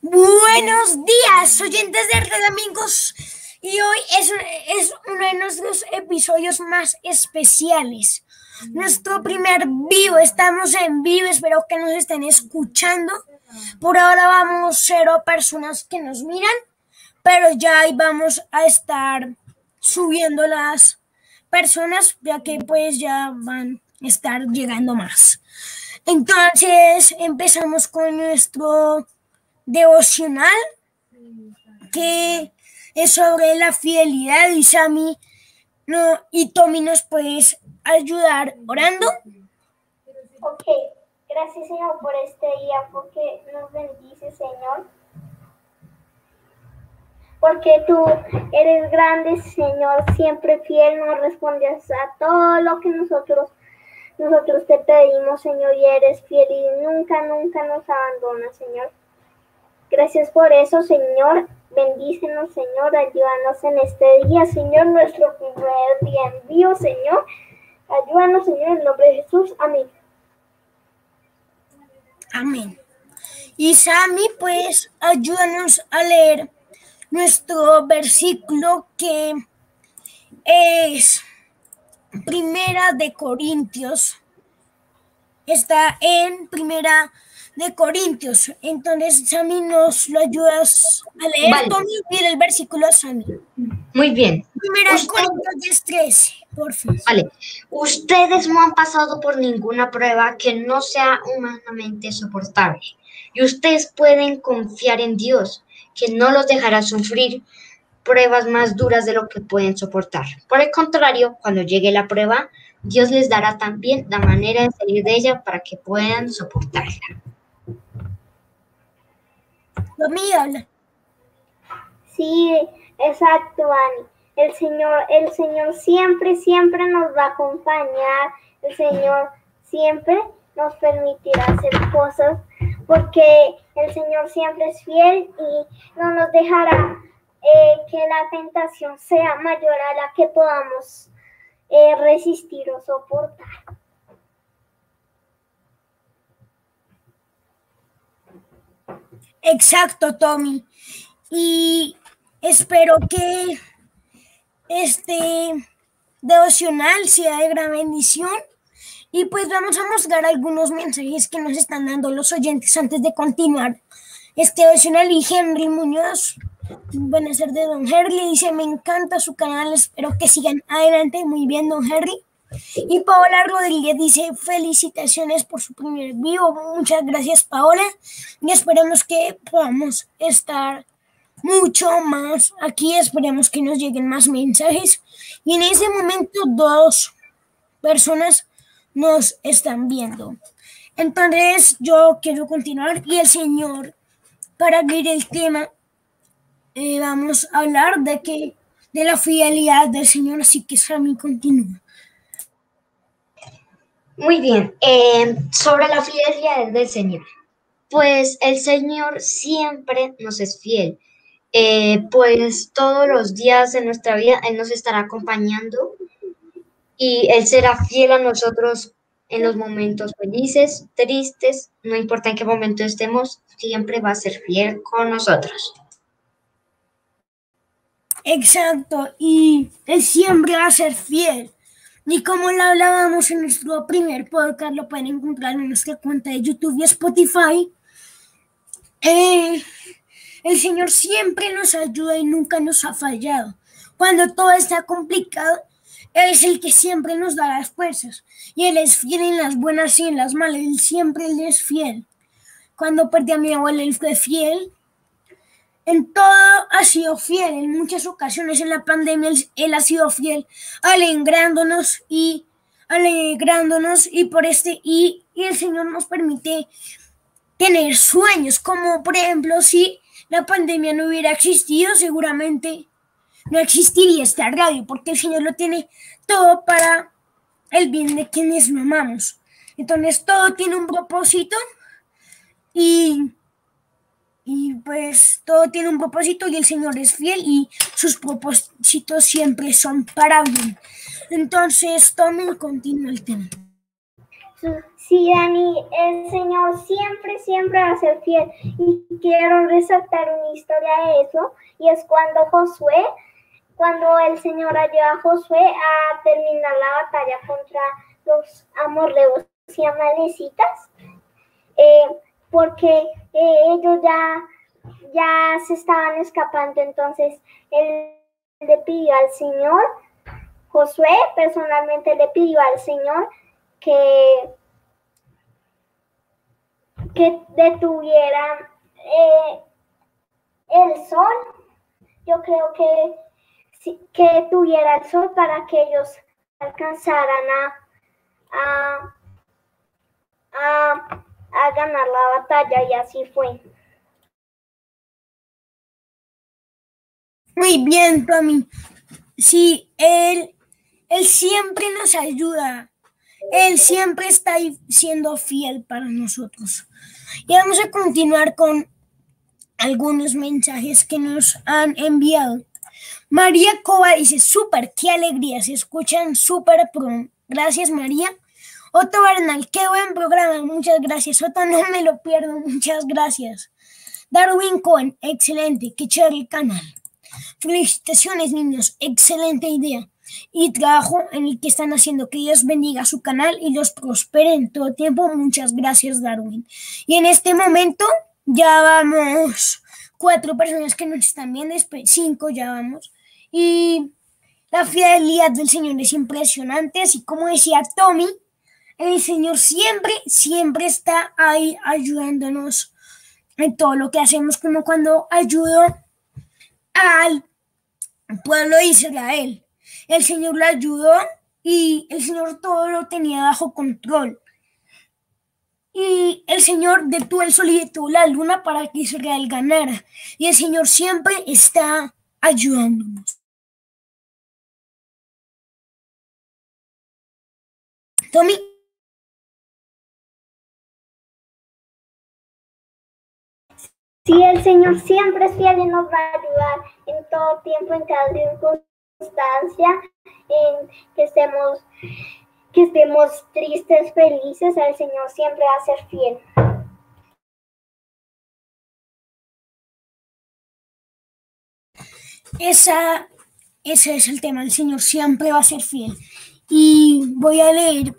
Buenos días, oyentes de Red Amigos. Y hoy es, es uno de nuestros episodios más especiales. Nuestro primer vivo, estamos en vivo, espero que nos estén escuchando. Por ahora vamos cero personas que nos miran, pero ya vamos a estar subiendo las personas, ya que pues ya van a estar llegando más. Entonces empezamos con nuestro devocional que es sobre la fidelidad y Sammy no, y Tommy nos puedes ayudar orando. Ok, gracias Señor por este día, porque nos bendice Señor. Porque tú eres grande Señor, siempre fiel, nos respondes a todo lo que nosotros nosotros te pedimos, Señor, y eres fiel y nunca, nunca nos abandonas, Señor. Gracias por eso, Señor. Bendícenos, Señor. Ayúdanos en este día, Señor, nuestro primer día en Señor. Ayúdanos, Señor, en nombre de Jesús. Amén. Amén. Y Sami, pues, ayúdanos a leer nuestro versículo que es Primera de Corintios. Está en Primera de Corintios. Entonces, Sammy, ¿nos lo ayudas a leer? Vale. Tommy, mira el versículo, Sammy. Muy bien. Primera de Corintios 13, por favor. Vale. Ustedes no han pasado por ninguna prueba que no sea humanamente soportable. Y ustedes pueden confiar en Dios, que no los dejará sufrir pruebas más duras de lo que pueden soportar. Por el contrario, cuando llegue la prueba, Dios les dará también la manera de salir de ella para que puedan soportarla. Tommy, habla. Sí, exacto, Ani. El Señor, el Señor siempre, siempre nos va a acompañar. El Señor siempre nos permitirá hacer cosas porque el Señor siempre es fiel y no nos dejará eh, que la tentación sea mayor a la que podamos eh, resistir o soportar. Exacto, Tommy. Y espero que este devocional sea de gran bendición. Y pues vamos a mostrar algunos mensajes que nos están dando los oyentes antes de continuar. Este devocional y Henry Muñoz, buenas tardes, don Henry, dice, me encanta su canal, espero que sigan adelante. Muy bien, don Henry. Y Paola Rodríguez dice, felicitaciones por su primer vivo. Muchas gracias, Paola. Y esperemos que podamos estar mucho más aquí. Esperemos que nos lleguen más mensajes. Y en ese momento dos personas nos están viendo. Entonces yo quiero continuar y el Señor, para abrir el tema, eh, vamos a hablar de que de la fidelidad del Señor. Así que Sammy continúa. Muy bien, eh, sobre la fidelidad del Señor. Pues el Señor siempre nos es fiel. Eh, pues todos los días de nuestra vida Él nos estará acompañando y Él será fiel a nosotros en los momentos felices, tristes, no importa en qué momento estemos, siempre va a ser fiel con nosotros. Exacto, y Él siempre va a ser fiel. Y como lo hablábamos en nuestro primer podcast, lo pueden encontrar en nuestra cuenta de YouTube y Spotify. eh, el Señor siempre nos ayuda y nunca nos ha fallado. Cuando todo está complicado, Él es el que siempre nos da las fuerzas. Y Él es fiel en las buenas y en las malas. Él siempre es fiel. Cuando perdí a mi abuela, Él fue fiel. En todo ha sido fiel. En muchas ocasiones en la pandemia Él, ha sido fiel, alegrándonos y alegrándonos y por este y, y el Señor nos permite tener sueños, como por ejemplo si la pandemia no hubiera existido, seguramente no existiría esta radio, porque el Señor lo tiene todo para el bien de quienes lo amamos. Entonces todo tiene un propósito y, y pues todo tiene un propósito y el Señor es fiel y sus propósitos siempre son para bien. Entonces, Tommy, continúa el tema. Sí, Dani, el Señor siempre, siempre va a ser fiel. Y quiero resaltar una historia de eso, y es cuando Josué, cuando el Señor ayuda a Josué a terminar la batalla contra los amorreos y amalecitas, eh, porque eh, ellos ya, ya se estaban escapando, entonces él le pidió al Señor, Josué personalmente le pidió al Señor que que detuviera eh, el sol. Yo creo que, que detuviera el sol para que ellos alcanzaran a ganar la batalla y así fue. Muy bien, Tommy. Sí, él, él siempre nos ayuda. Él siempre está siendo fiel para nosotros. Y vamos a continuar con algunos mensajes que nos han enviado. María Cova dice, súper, qué alegría, se escuchan súper pro. Gracias, María. Otto Bernal, qué buen programa, muchas gracias. Otto, no me lo pierdo, muchas gracias. Darwin Cohen, excelente, qué chévere el canal. Felicitaciones, niños, excelente idea y trabajo en el que están haciendo. Que Dios bendiga su canal y los prospere en todo tiempo. Muchas gracias, Darwin. Y en este momento ya vamos cuatro personas que nos están viendo, cinco ya vamos. Y la fidelidad del Señor es impresionante, así como decía Tommy, el Señor siempre, siempre está ahí ayudándonos en todo lo que hacemos, como cuando ayudó al pueblo de Israel el Señor le ayudó y el Señor todo lo tenía bajo control. Y el Señor detuvo el sol y detuvo la luna para que Israel ganara. Y el Señor siempre está ayudándonos. Tommy. Sí, el Señor siempre es fiel y nos va a ayudar en todo tiempo, en cada en que estemos, que estemos tristes, felices, el Señor siempre va a ser fiel. Esa, ese es el tema, el Señor siempre va a ser fiel. Y voy a leer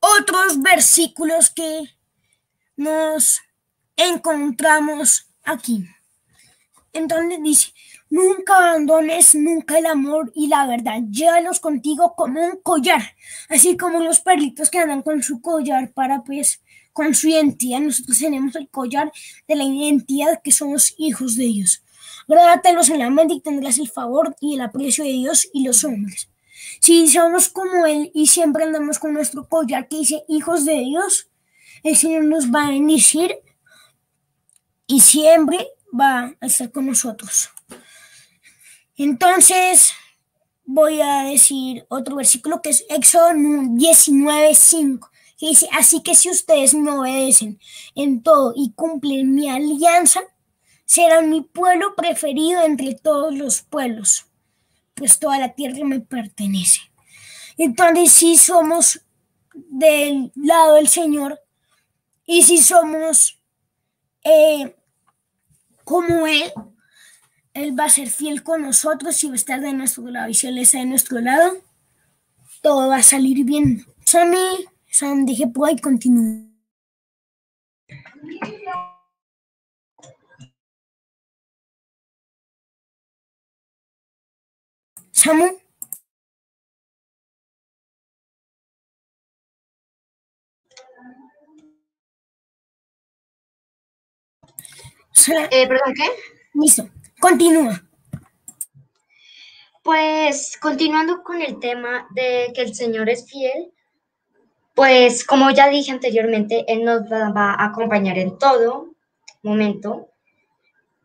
otros versículos que nos encontramos aquí. Entonces dice, Nunca abandones nunca el amor y la verdad. Llévalos contigo como un collar, así como los perritos que andan con su collar para pues con su identidad. Nosotros tenemos el collar de la identidad que somos hijos de Dios. Grábatelos en la mente y tendrás el favor y el aprecio de Dios y los hombres. Si somos como Él y siempre andamos con nuestro collar que dice hijos de Dios, el Señor nos va a bendecir y siempre va a estar con nosotros. Entonces, voy a decir otro versículo que es Éxodo 19:5, que dice, así que si ustedes me obedecen en todo y cumplen mi alianza, serán mi pueblo preferido entre todos los pueblos, pues toda la tierra me pertenece. Entonces, si somos del lado del Señor y si somos eh, como Él, él va a ser fiel con nosotros y va a estar de nuestro lado. Y si Él está de nuestro lado, todo va a salir bien. Sammy, Sam, dije por ahí, continúo. Samu. Eh, ¿Perdón qué? Listo. Continúa. Pues continuando con el tema de que el Señor es fiel, pues como ya dije anteriormente, Él nos va a acompañar en todo momento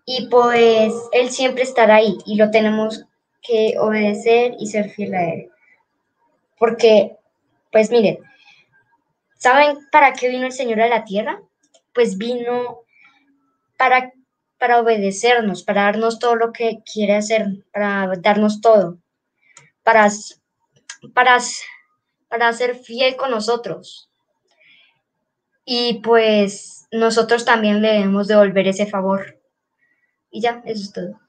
y pues Él siempre estará ahí y lo tenemos que obedecer y ser fiel a Él. Porque, pues miren, ¿saben para qué vino el Señor a la tierra? Pues vino para para obedecernos, para darnos todo lo que quiere hacer, para darnos todo, para, para, para ser fiel con nosotros. y pues nosotros también le debemos devolver ese favor. Y ya, eso es todo.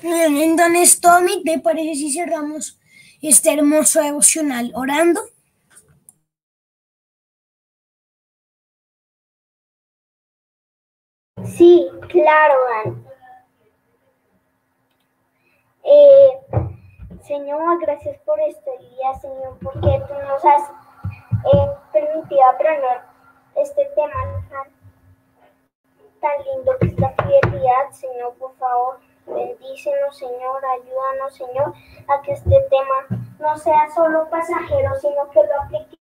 Bien, entonces, Tommy, ¿te parece si cerramos este hermoso devocional orando? Sí, claro, Dan. Eh, Señor, gracias por este día, Señor, porque tú nos has eh, permitido aprender este tema tan, tan lindo que es la fidelidad, Señor, por favor. Bendícenos, Señor, ayúdanos, Señor, a que este tema no sea solo pasajero, sino que lo apliquemos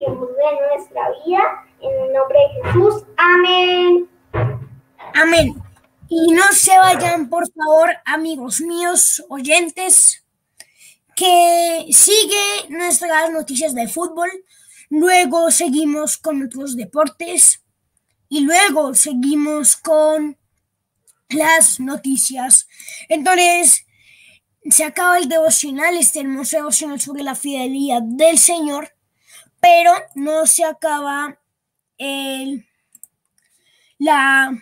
en nuestra vida. En el nombre de Jesús. Amén. Amén. Y no se vayan, por favor, amigos míos, oyentes, que sigue nuestras noticias de fútbol. Luego seguimos con otros deportes. Y luego seguimos con las noticias. Entonces, se acaba el devocional, este hermoso devocional sobre la fidelidad del Señor, pero no se acaba el, la,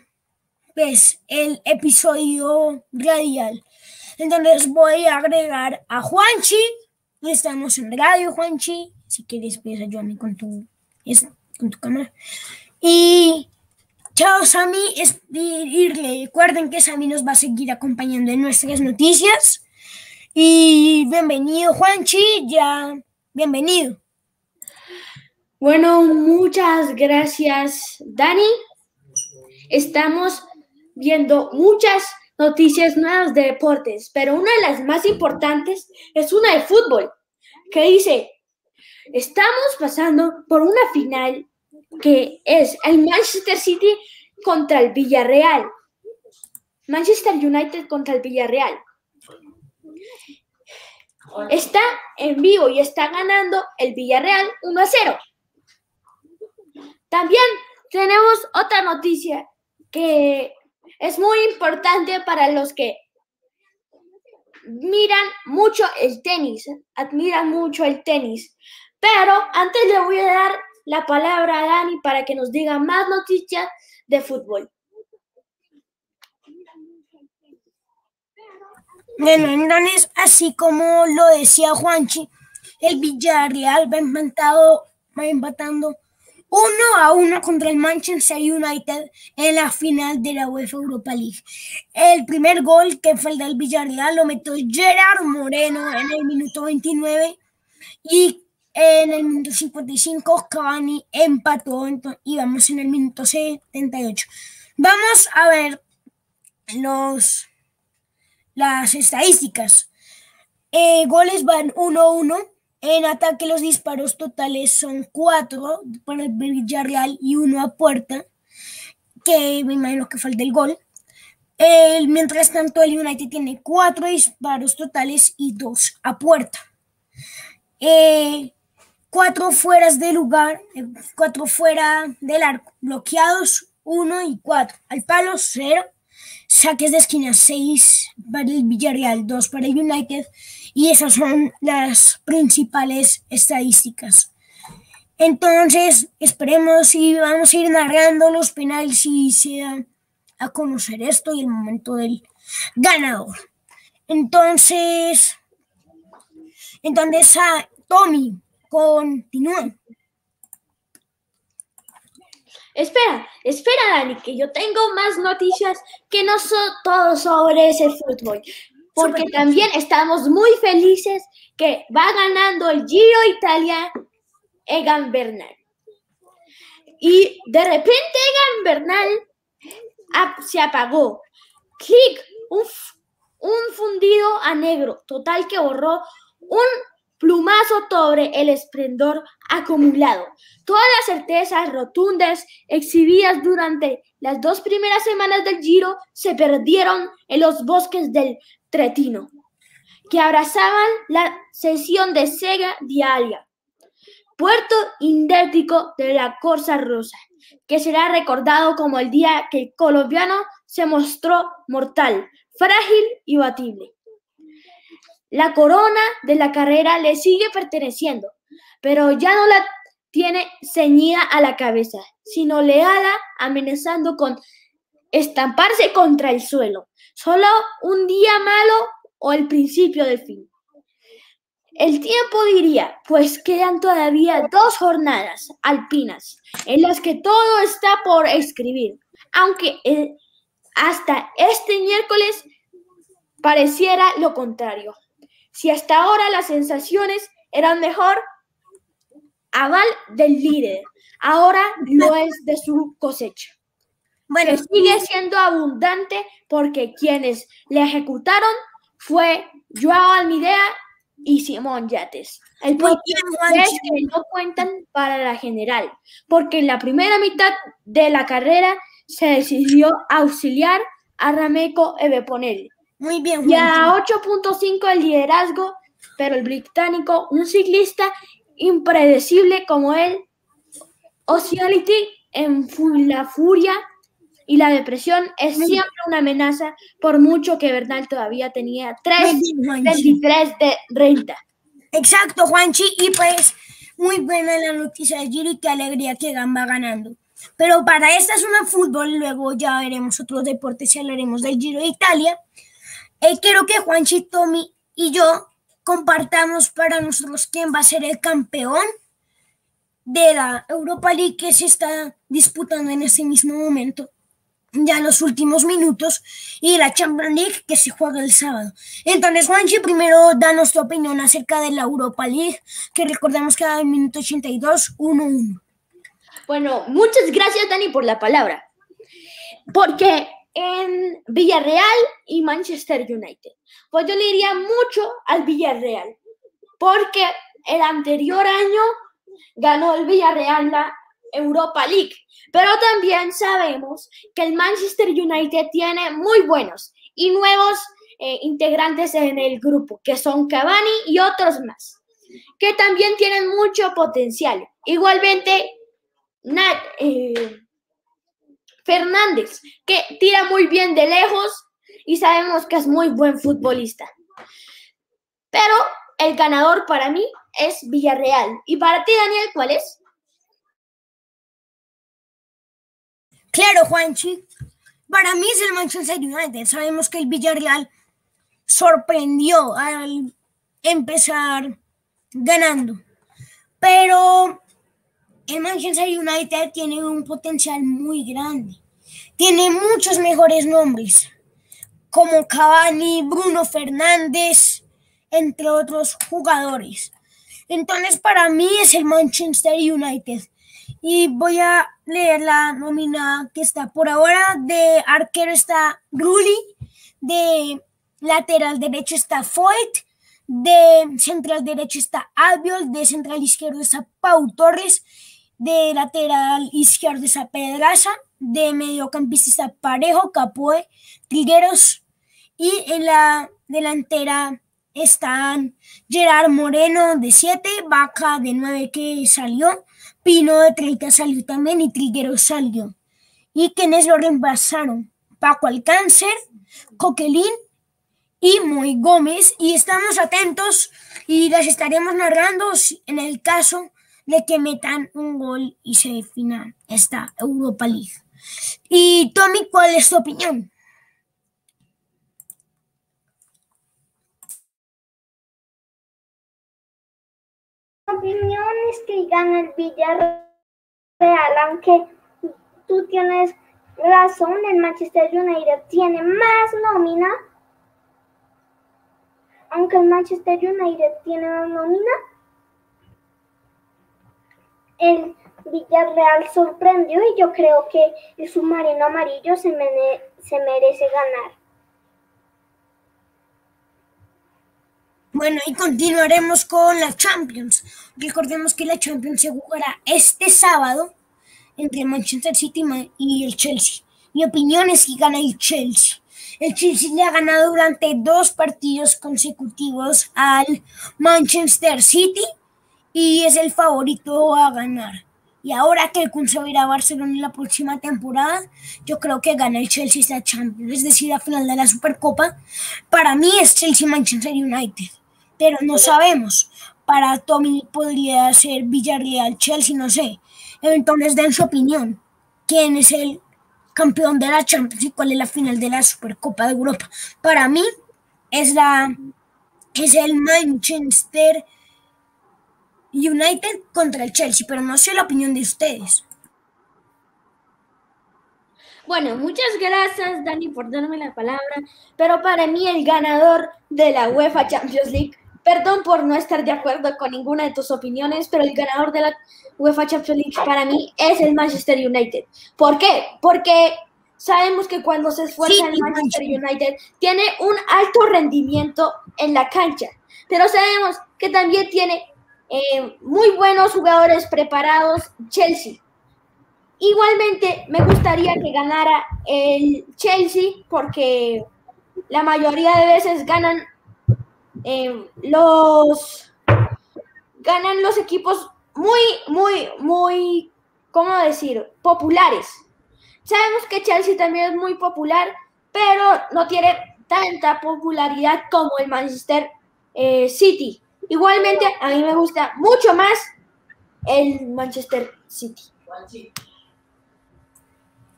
pues, el episodio radial. Entonces voy a agregar a Juanchi. Estamos en radio, Juanchi. Si quieres, puedes ayudarme con tu, con tu cámara. Y Chao Sami, y recuerden que Sami nos va a seguir acompañando en nuestras noticias. Y bienvenido Juanchi, ya, bienvenido. Bueno, muchas gracias Dani. Estamos viendo muchas noticias nuevas de deportes, pero una de las más importantes es una de fútbol, que dice, estamos pasando por una final que es el Manchester City contra el Villarreal. Manchester United contra el Villarreal. Está en vivo y está ganando el Villarreal 1 a 0. También tenemos otra noticia que es muy importante para los que miran mucho el tenis, admiran mucho el tenis. Pero antes le voy a dar la palabra a Dani para que nos diga más noticias de fútbol. Bueno, entonces, así como lo decía Juanchi, el Villarreal va empatado, va empatando uno a uno contra el Manchester United en la final de la UEFA Europa League. El primer gol que fue el del Villarreal lo metió Gerard Moreno en el minuto 29 y en el minuto 55, Cavani empató y vamos en el minuto 78. Vamos a ver los, las estadísticas. Eh, goles van 1-1. En ataque los disparos totales son 4 para el Villarreal y 1 a puerta, que me imagino que falta el gol. mientras tanto, el United tiene 4 disparos totales y 2 a puerta. Eh, cuatro fueras de lugar, eh, cuatro fuera del arco, bloqueados, uno y cuatro, al palo, cero, saques de esquina, seis para el Villarreal, dos para el United, y esas son las principales estadísticas. Entonces, esperemos y vamos a ir narrando los penales y se da a conocer esto y el momento del ganador. Entonces, entonces, a Tommy, Continúen. Espera, espera, Dani, que yo tengo más noticias que no son todo sobre ese fútbol. Porque también estamos muy felices que va ganando el Giro Italia Egan Bernal. Y de repente Egan Bernal se apagó. Clic, un, un fundido a negro, total que borró un plumazo sobre el esplendor acumulado. Todas las certezas rotundas exhibidas durante las dos primeras semanas del Giro se perdieron en los bosques del Tretino, que abrazaban la sesión de Sega diaria, puerto indético de la Corsa Rosa, que será recordado como el día que el colombiano se mostró mortal, frágil y batible. La corona de la carrera le sigue perteneciendo, pero ya no la tiene ceñida a la cabeza, sino le ala amenazando con estamparse contra el suelo. Solo un día malo o el principio del fin. El tiempo diría, pues quedan todavía dos jornadas alpinas en las que todo está por escribir, aunque eh, hasta este miércoles pareciera lo contrario. Si hasta ahora las sensaciones eran mejor, aval del líder, ahora lo es de su cosecha. Bueno, sigue siendo abundante porque quienes le ejecutaron fue Joao Almidea y Simón Yates. El punto es que no cuentan para la general, porque en la primera mitad de la carrera se decidió auxiliar a Rameco Eveponel. Muy bien. Y a 8.5 el liderazgo, pero el británico, un ciclista impredecible como él, Oceanity en la furia y la depresión es siempre una amenaza, por mucho que Bernal todavía tenía 3.23 de renta. Exacto, Juanchi, y pues muy buena la noticia de Giro y qué alegría que Gamba ganando. Pero para esta es una fútbol, luego ya veremos otros deportes y hablaremos del Giro de Italia. Eh, quiero que Juanchi, Tommy y yo compartamos para nosotros quién va a ser el campeón de la Europa League que se está disputando en este mismo momento ya los últimos minutos y la Champions League que se juega el sábado. Entonces, Juanchi, primero danos tu opinión acerca de la Europa League, que recordemos que en minuto 82, 1-1. Bueno, muchas gracias, Dani, por la palabra. Porque en Villarreal y Manchester United, pues yo le diría mucho al Villarreal, porque el anterior año ganó el Villarreal la Europa League pero también sabemos que el Manchester United tiene muy buenos y nuevos eh, integrantes en el grupo, que son Cavani y otros más, que también tienen mucho potencial. Igualmente, eh, Fernández, que tira muy bien de lejos y sabemos que es muy buen futbolista. Pero el ganador para mí es Villarreal. ¿Y para ti, Daniel, cuál es? Claro, Juanchi. Para mí es el Manchester United. Sabemos que el Villarreal sorprendió al empezar ganando. Pero el Manchester United tiene un potencial muy grande. Tiene muchos mejores nombres, como Cavani, Bruno Fernández, entre otros jugadores. Entonces, para mí es el Manchester United. Y voy a leer la nómina que está por ahora. De arquero está Rulli, de lateral derecho está Foyt, de central derecho está Albiol, de central izquierdo está Pau Torres, de lateral izquierdo está Pedraza, de mediocampista Parejo, Capoe, Trigueros y en la delantera están Gerard Moreno de 7, Vaca de 9 que salió, Pino de 30 salió también y Triguero salió. ¿Y quienes lo reemplazaron? Paco Alcáncer, Coquelín y Moy Gómez. Y estamos atentos y las estaremos narrando en el caso de que metan un gol y se defina esta Europa League. Y Tommy, ¿cuál es tu opinión? opinión es que gana el Villarreal, aunque tú tienes razón, el Manchester United tiene más nómina, aunque el Manchester United tiene más nómina, el Villarreal sorprendió y yo creo que el submarino amarillo se, se merece ganar. Bueno, y continuaremos con la Champions. Recordemos que la Champions se jugará este sábado entre Manchester City y el Chelsea. Mi opinión es que gana el Chelsea. El Chelsea le ha ganado durante dos partidos consecutivos al Manchester City y es el favorito a ganar. Y ahora que el Kun se va a ir a Barcelona en la próxima temporada, yo creo que gana el Chelsea esta Champions, es decir, la final de la Supercopa. Para mí es Chelsea Manchester United pero no sabemos. para Tommy podría ser Villarreal, Chelsea, no sé. Entonces den su opinión. ¿Quién es el campeón de la Champions y cuál es la final de la Supercopa de Europa? Para mí es la es el Manchester United contra el Chelsea, pero no sé la opinión de ustedes. Bueno, muchas gracias Dani por darme la palabra, pero para mí el ganador de la UEFA Champions League, perdón por no estar de acuerdo con ninguna de tus opiniones, pero el ganador de la UEFA Champions League para mí es el Manchester United. ¿Por qué? Porque sabemos que cuando se esfuerza el Manchester United tiene un alto rendimiento en la cancha, pero sabemos que también tiene eh, muy buenos jugadores preparados Chelsea. Igualmente, me gustaría que ganara el Chelsea porque la mayoría de veces ganan eh, los ganan los equipos muy, muy, muy, ¿cómo decir? Populares. Sabemos que Chelsea también es muy popular, pero no tiene tanta popularidad como el Manchester eh, City. Igualmente, a mí me gusta mucho más el Manchester City.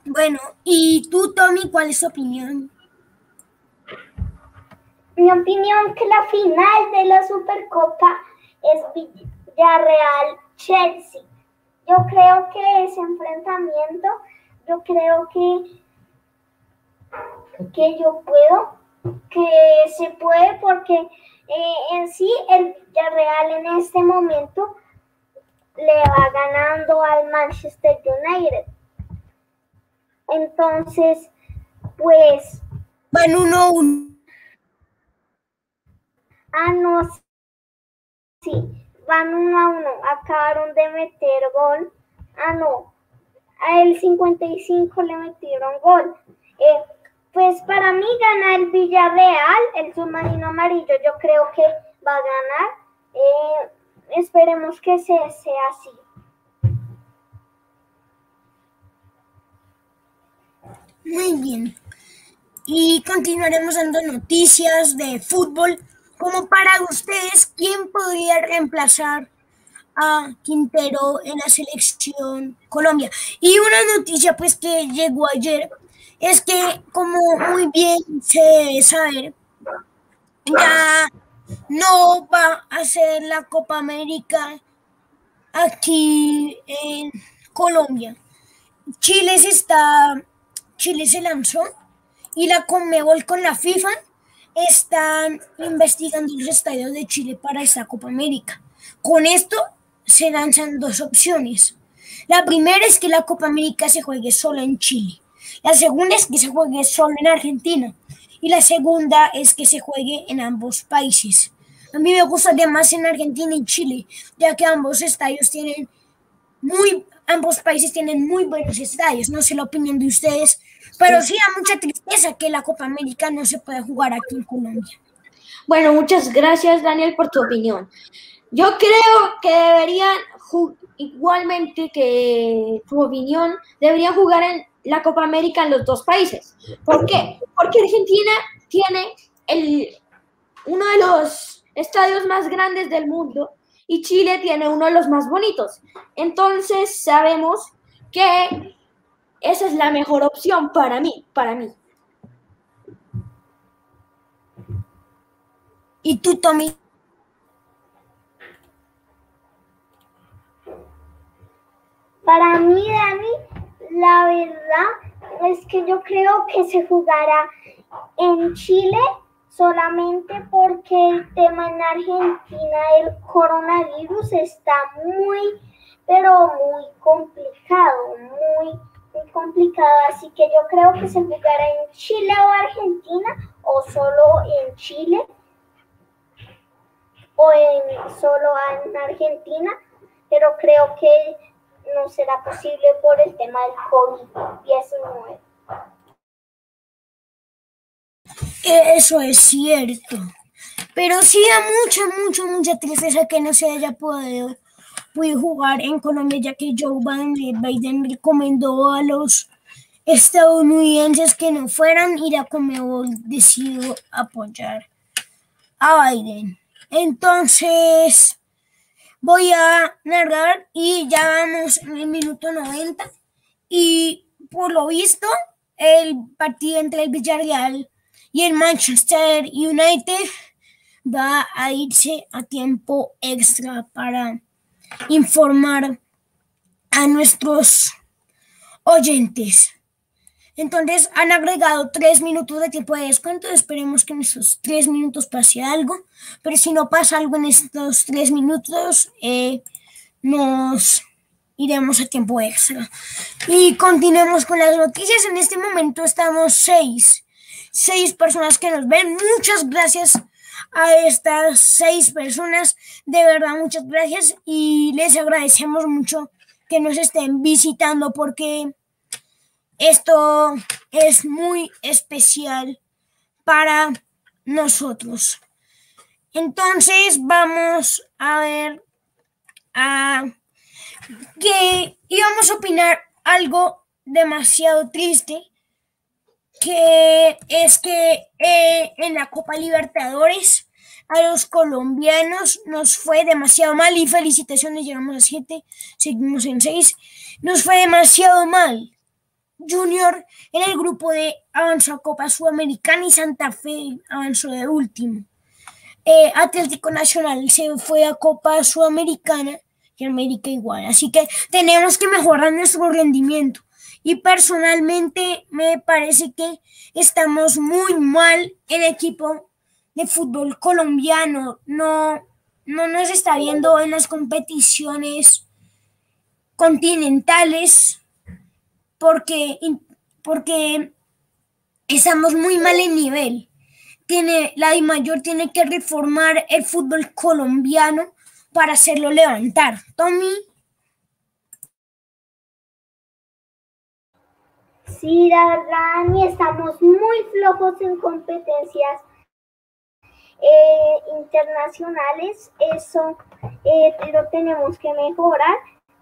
Bueno, ¿y tú, Tommy, cuál es tu opinión? Mi opinión que la final de la Supercopa es Villarreal-Chelsea. Yo creo que ese enfrentamiento, yo creo que, que yo puedo, que se puede porque eh, en sí el Villarreal en este momento le va ganando al Manchester United entonces, pues... Van uno a uno. Ah, no. Sí, van uno a uno. Acabaron de meter gol. Ah, no. A el 55 le metieron gol. Eh, pues para mí gana el Villarreal, el submarino amarillo. Yo creo que va a ganar. Eh, esperemos que sea así. Muy bien. Y continuaremos dando noticias de fútbol. Como para ustedes, ¿quién podría reemplazar a Quintero en la selección Colombia? Y una noticia pues que llegó ayer es que como muy bien se debe saber, ya no va a ser la Copa América aquí en Colombia. Chile se está Chile se lanzó y la Conmebol con la FIFA están investigando los estadios de Chile para esta Copa América. Con esto se lanzan dos opciones. La primera es que la Copa América se juegue solo en Chile. La segunda es que se juegue solo en Argentina. Y la segunda es que se juegue en ambos países. A mí me gustaría más en Argentina y Chile, ya que ambos estadios tienen muy ambos países tienen muy buenos estadios, no sé la opinión de ustedes, pero sí da mucha tristeza que la Copa América no se pueda jugar aquí en Colombia. Bueno, muchas gracias Daniel por tu opinión. Yo creo que deberían, igualmente que tu opinión, deberían jugar en la Copa América en los dos países. ¿Por qué? Porque Argentina tiene el, uno de los estadios más grandes del mundo y Chile tiene uno de los más bonitos. Entonces sabemos que esa es la mejor opción para mí, para mí. ¿Y tú, Tommy? Para mí, Dani, la verdad es que yo creo que se jugará en Chile solamente porque el tema en Argentina del coronavirus está muy, pero muy complicado, muy, muy complicado. Así que yo creo que se jugará en Chile o Argentina o solo en Chile o en solo en Argentina, pero creo que no será posible por el tema del COVID-19. Eso es cierto. Pero sí da mucha, mucha, mucha tristeza que no se haya podido, jugar en Colombia, ya que Joe Biden recomendó a los estadounidenses que no fueran y la Comebol decidió apoyar a Biden. Entonces, voy a narrar y ya vamos en el minuto 90 y por lo visto el partido entre el Villarreal y el Manchester United va a irse a tiempo extra para informar a nuestros oyentes. Entonces han agregado tres minutos de tiempo de descuento. Esperemos que en esos tres minutos pase algo. Pero si no pasa algo en estos tres minutos, eh, nos iremos a tiempo extra. Y continuemos con las noticias. En este momento estamos seis, seis personas que nos ven. Muchas gracias a estas seis personas. De verdad, muchas gracias. Y les agradecemos mucho que nos estén visitando porque esto es muy especial para nosotros. Entonces vamos a ver a que íbamos a opinar algo demasiado triste, que es que eh, en la Copa Libertadores a los colombianos nos fue demasiado mal y felicitaciones, llegamos a siete, seguimos en seis, nos fue demasiado mal. Junior en el grupo de avanzó a Copa Sudamericana y Santa Fe avanzó de último. Eh, Atlético Nacional se fue a Copa Sudamericana y América igual. Así que tenemos que mejorar nuestro rendimiento. Y personalmente me parece que estamos muy mal el equipo de fútbol colombiano. No, no nos está viendo en las competiciones continentales porque, porque estamos muy mal en nivel. Tiene, la Di Mayor tiene que reformar el fútbol colombiano para hacerlo levantar. Tommy. Sí, la verdad, ni estamos muy flojos en competencias eh, internacionales. Eso eh, lo tenemos que mejorar,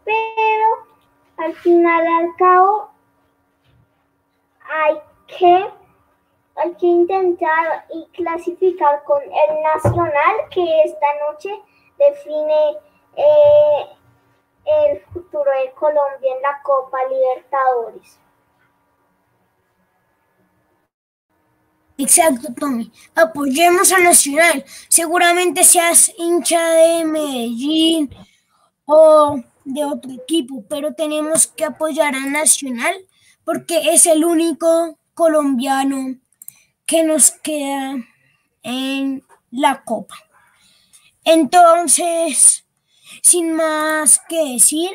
pero al final al cabo hay que, hay que intentar y clasificar con el Nacional que esta noche define eh, el futuro de Colombia en la Copa Libertadores. Exacto, Tommy. Apoyemos a Nacional. Seguramente seas hincha de Medellín o de otro equipo, pero tenemos que apoyar a Nacional porque es el único colombiano que nos queda en la Copa. Entonces, sin más que decir,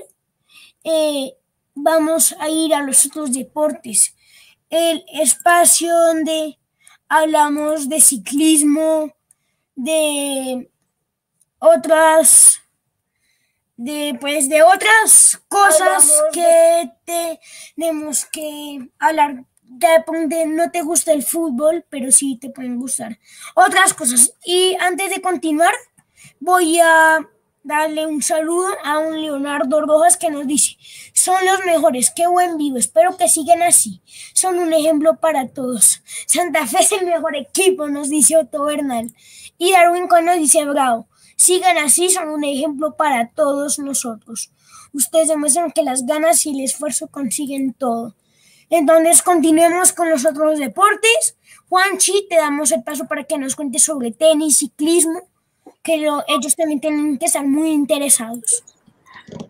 eh, vamos a ir a los otros deportes. El espacio donde hablamos de ciclismo, de otras de pues de otras cosas que tenemos que hablar de no te gusta el fútbol, pero sí te pueden gustar otras cosas. Y antes de continuar, voy a darle un saludo a un Leonardo Rojas que nos dice, son los mejores, qué buen vivo, espero que sigan así, son un ejemplo para todos. Santa Fe es el mejor equipo, nos dice Otto Bernal. Y Darwin nos dice, bravo, sigan así, son un ejemplo para todos nosotros. Ustedes demuestran que las ganas y el esfuerzo consiguen todo. Entonces continuemos con los otros deportes. Juanchi, te damos el paso para que nos cuentes sobre tenis, ciclismo que ellos también tienen que estar muy interesados.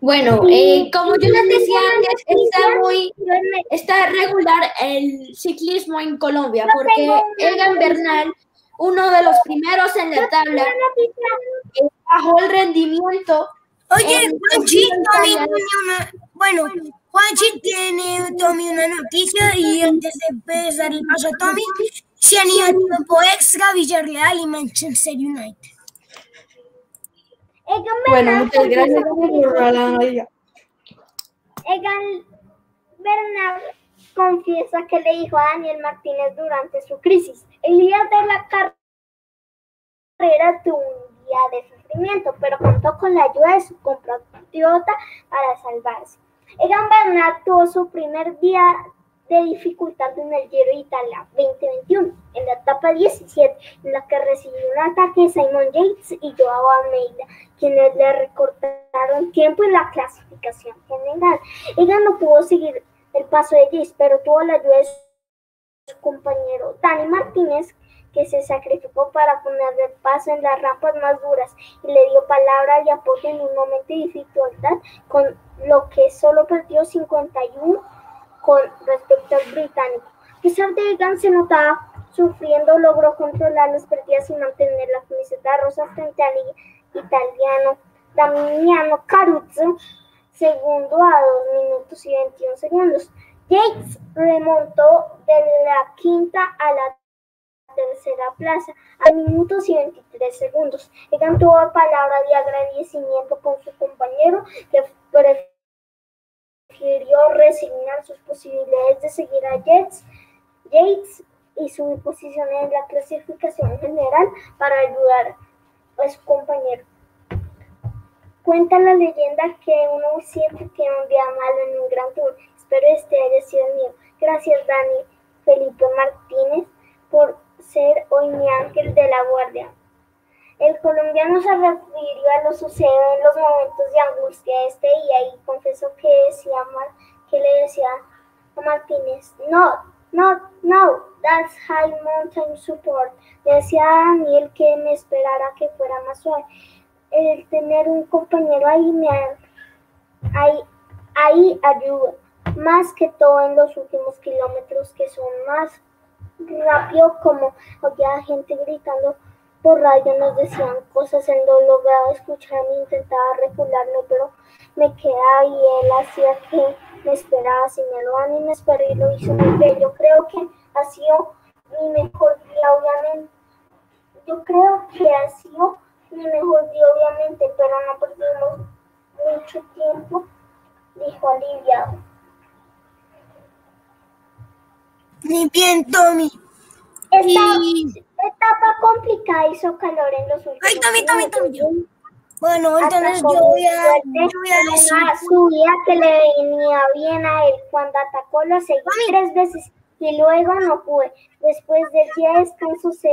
Bueno, eh, como yo les decía antes, está muy está regular el ciclismo en Colombia, porque Egan Bernal, uno de los primeros en la tabla, bajó el rendimiento. Oye, Juanchi, tiene una, bueno, Juanchi tiene Tommy una noticia y antes de empezar el paso a Tommy, se han ido a tiempo extra Villarreal y Manchester United. Bueno, muchas gracias por la Egan Bernal confiesa que le dijo a Daniel Martínez durante su crisis. El día de la carrera tuvo un día de pero contó con la ayuda de su compatriota para salvarse. Egan Bernal tuvo su primer día de dificultad en el Giro de Italia 2021, en la etapa 17, en la que recibió un ataque de Simon Yates y Joao Almeida, quienes le recortaron tiempo en la clasificación general. Ella no pudo seguir el paso de Yates, pero tuvo la ayuda de su compañero Dani Martínez, que se sacrificó para ponerle paso en las rampas más duras y le dio palabra y apoyo en un momento de dificultad, con lo que solo perdió 51 con respecto al británico. A pesar de Egan se notaba sufriendo, logró controlar las pérdidas y mantener la camiseta rosa frente al italiano Damiano Caruzzo, segundo a 2 minutos y 21 segundos. Yates remontó de la quinta a la tercera plaza a minutos y 23 segundos. Egan tuvo palabra de agradecimiento con su compañero que prefirió resignar sus posibilidades de seguir a Yates, Yates y su posición en la clasificación general para ayudar a su compañero. Cuenta la leyenda que uno siempre tiene un día malo en un gran tour. Espero este haya sido el mío. Gracias Dani Felipe Martínez por ser hoy mi ángel de la guardia. El colombiano se refirió a lo sucedido en los momentos de angustia este día y confesó que, decía que le decía a Martínez, no, no, no, that's high mountain support. Decía a Daniel que me esperara que fuera más suave. El tener un compañero ahí me ahí, ahí ayuda, más que todo en los últimos kilómetros que son más rápido como había gente gritando por radio nos decían cosas en lo lograba escucharme intentaba recularme pero me quedaba y él hacía que me esperaba si me lo dan y me esperó y lo hizo muy bien. Yo creo que ha sido mi mejor día obviamente. Yo creo que ha sido mi mejor día obviamente pero no perdimos mucho tiempo dijo aliviado Muy bien, Tommy. Esta Y- etapa complicada hizo calor en los últimos Ay, Tommy, Tommy, Tommy. minutos. Bueno, entonces yo voy a, yo voy a decir. una subida que le venía bien a él cuando atacó lo seguí tres veces y luego no pude. Después del día de descanso se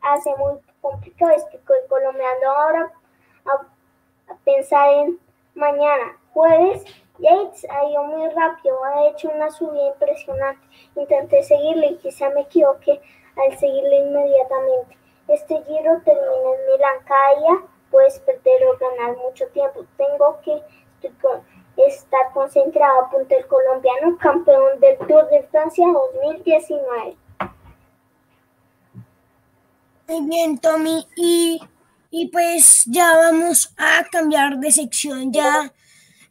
hace muy complicado, explicó el colombiano ahora a, a pensar en mañana, jueves. Yates ha ido muy rápido, ha hecho una subida impresionante. Intenté seguirle y quizá me equivoqué al seguirle inmediatamente. Este giro termina en Milán. Cada puedes perder o ganar mucho tiempo. Tengo que estar concentrado, apunta el colombiano campeón del Tour de Francia 2019. Muy bien, Tommy. Y, y pues ya vamos a cambiar de sección. Ya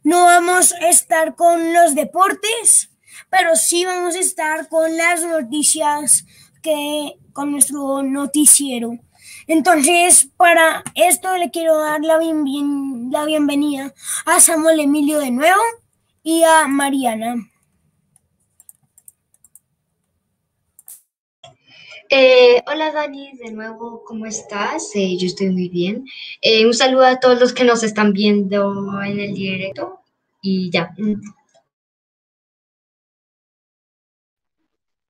no vamos a estar con los deportes, pero sí vamos a estar con las noticias que con nuestro noticiero. Entonces, para esto le quiero dar la, bien- la bienvenida a Samuel Emilio de nuevo y a Mariana. Eh, hola Dani, de nuevo, ¿cómo estás? Eh, yo estoy muy bien. Eh, un saludo a todos los que nos están viendo en el directo y ya.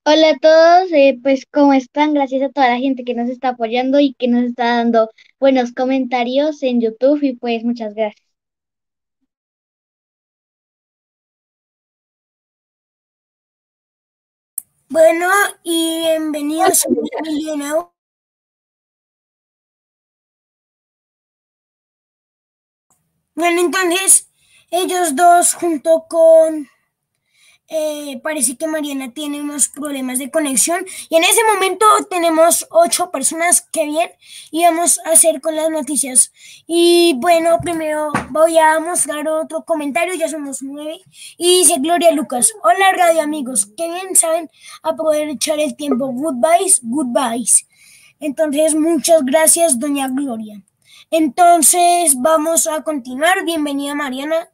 Hola a todos, eh, pues ¿cómo están? Gracias a toda la gente que nos está apoyando y que nos está dando buenos comentarios en YouTube y pues muchas gracias. Bueno, y bienvenidos a de nuevo. Bueno, entonces ellos dos junto con, eh, parece que Mariana tiene unos problemas de conexión y en ese momento tenemos ocho personas, que bien, y vamos a hacer con las noticias. Y bueno, primero voy a mostrar otro comentario, ya somos nueve, y dice Gloria Lucas, hola radio amigos, que bien saben aprovechar el tiempo, goodbyes, goodbyes. Entonces, muchas gracias, doña Gloria. Entonces, vamos a continuar. Bienvenida, Mariana.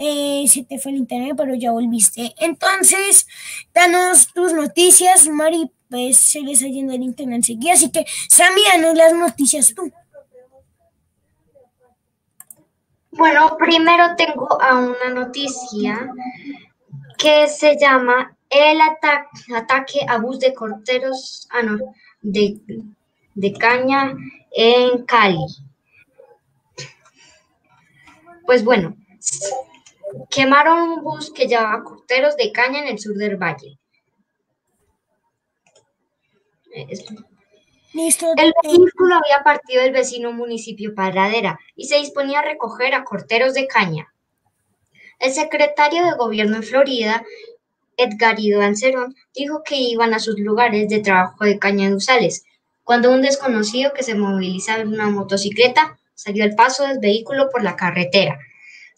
Eh, se te fue el internet, pero ya volviste. Entonces, danos tus noticias, Mari. Pues se les está yendo el internet enseguida. Así que, Sammy, danos las noticias tú. Bueno, primero tengo a una noticia que se llama el ataque a bus de corteros ah, no, de, de caña en Cali. Pues bueno, quemaron un bus que llevaba corteros de caña en el sur del valle. El vehículo había partido del vecino municipio Paradera y se disponía a recoger a corteros de caña. El secretario de gobierno en Florida, Edgardo Ancerón, dijo que iban a sus lugares de trabajo de caña de Usales, cuando un desconocido que se movilizaba en una motocicleta salió al paso del vehículo por la carretera.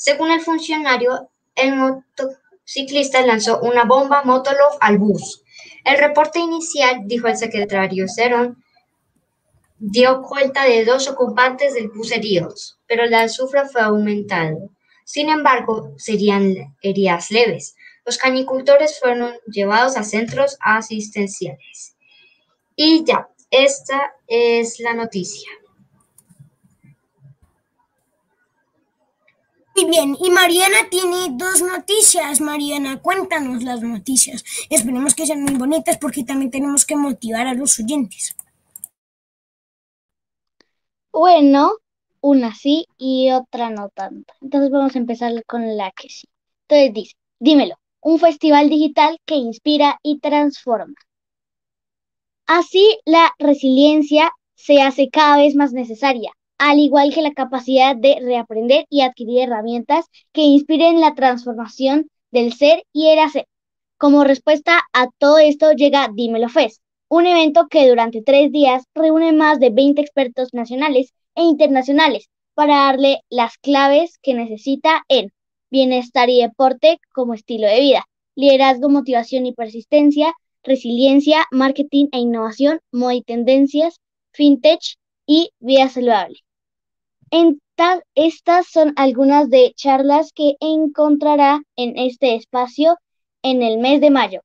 Según el funcionario, el motociclista lanzó una bomba Motolov al bus. El reporte inicial, dijo el secretario Cerón, dio cuenta de dos ocupantes del bus heridos, pero la azufre fue aumentado. Sin embargo, serían heridas leves. Los canicultores fueron llevados a centros asistenciales. Y ya, esta es la noticia. Muy bien, y Mariana tiene dos noticias. Mariana, cuéntanos las noticias. Esperemos que sean muy bonitas porque también tenemos que motivar a los oyentes. Bueno, una sí y otra no tanto. Entonces vamos a empezar con la que sí. Entonces dice, dímelo, un festival digital que inspira y transforma. Así la resiliencia se hace cada vez más necesaria, al igual que la capacidad de reaprender y adquirir herramientas que inspiren la transformación del ser y el hacer. Como respuesta a todo esto llega Dímelo Fest, un evento que durante tres días reúne más de 20 expertos nacionales e internacionales para darle las claves que necesita en bienestar y deporte como estilo de vida, liderazgo, motivación y persistencia, resiliencia, marketing e innovación, moda y tendencias, fintech y vida saludable. Estas son algunas de charlas que encontrará en este espacio en el mes de mayo,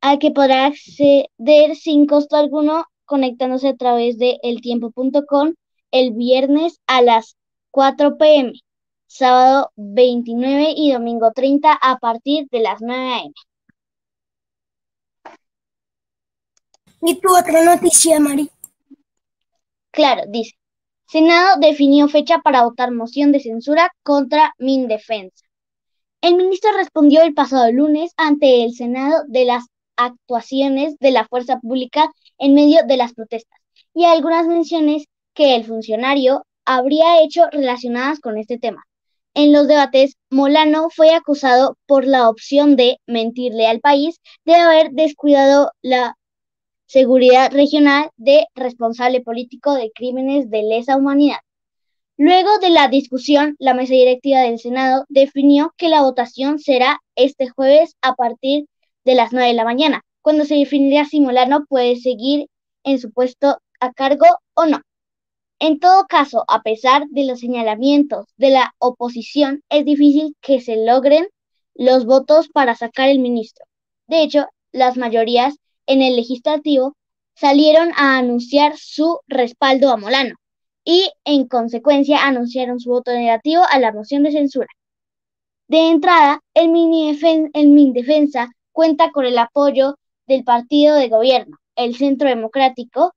al que podrá acceder sin costo alguno conectándose a través de eltiempo.com el viernes a las 4 pm, sábado 29 y domingo 30 a partir de las 9 am. ¿Y tu otra noticia, Mari? Claro, dice. Senado definió fecha para votar moción de censura contra Mindefensa. El ministro respondió el pasado lunes ante el Senado de las actuaciones de la fuerza pública en medio de las protestas y algunas menciones que el funcionario habría hecho relacionadas con este tema. En los debates, Molano fue acusado por la opción de mentirle al país de haber descuidado la seguridad regional de responsable político de crímenes de lesa humanidad. Luego de la discusión, la mesa directiva del Senado definió que la votación será este jueves a partir de las 9 de la mañana, cuando se definirá si Molano puede seguir en su puesto a cargo o no. En todo caso, a pesar de los señalamientos de la oposición, es difícil que se logren los votos para sacar el ministro. De hecho, las mayorías en el legislativo salieron a anunciar su respaldo a Molano y, en consecuencia, anunciaron su voto negativo a la moción de censura. De entrada, el, MINDEFENSA cuenta con el apoyo del partido de gobierno, el Centro Democrático,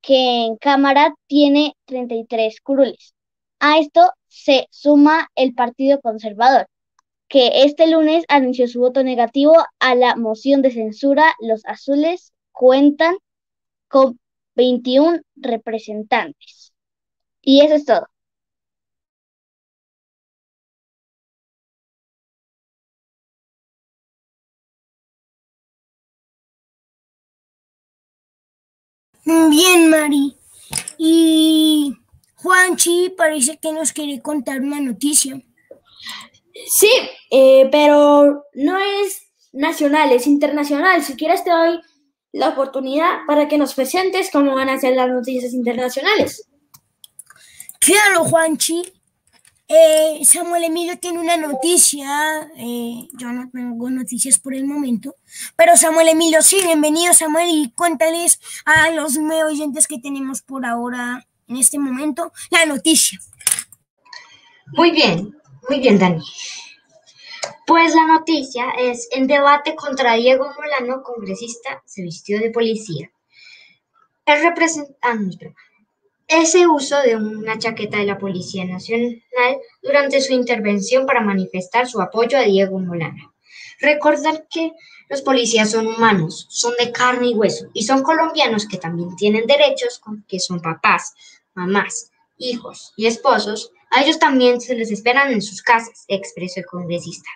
que en Cámara tiene 33 curules. A esto se suma el Partido Conservador, que este lunes anunció su voto negativo a la moción de censura. Los azules cuentan con 21 representantes. Y eso es todo. Bien, Mari. Y Juanchi parece que nos quiere contar una noticia. Sí, eh, pero no es nacional, es internacional. Si quieres te doy la oportunidad para que nos presentes cómo van a ser las noticias internacionales. Claro, Juanchi. Eh, Samuel Emilio tiene una noticia, eh, yo no tengo noticias por el momento, pero Samuel Emilio, sí, bienvenido Samuel y cuéntales a los oyentes que tenemos por ahora, en este momento, la noticia. Muy bien, muy bien Dani. Pues la noticia es, en debate contra Diego Molano, congresista, se vistió de policía. El representante, ese uso de una chaqueta de la Policía Nacional durante su intervención para manifestar su apoyo a Diego Molano. Recordar que los policías son humanos, son de carne y hueso, y son colombianos que también tienen derechos, que son papás, mamás, hijos y esposos. A ellos también se les esperan en sus casas, expresó el congresista.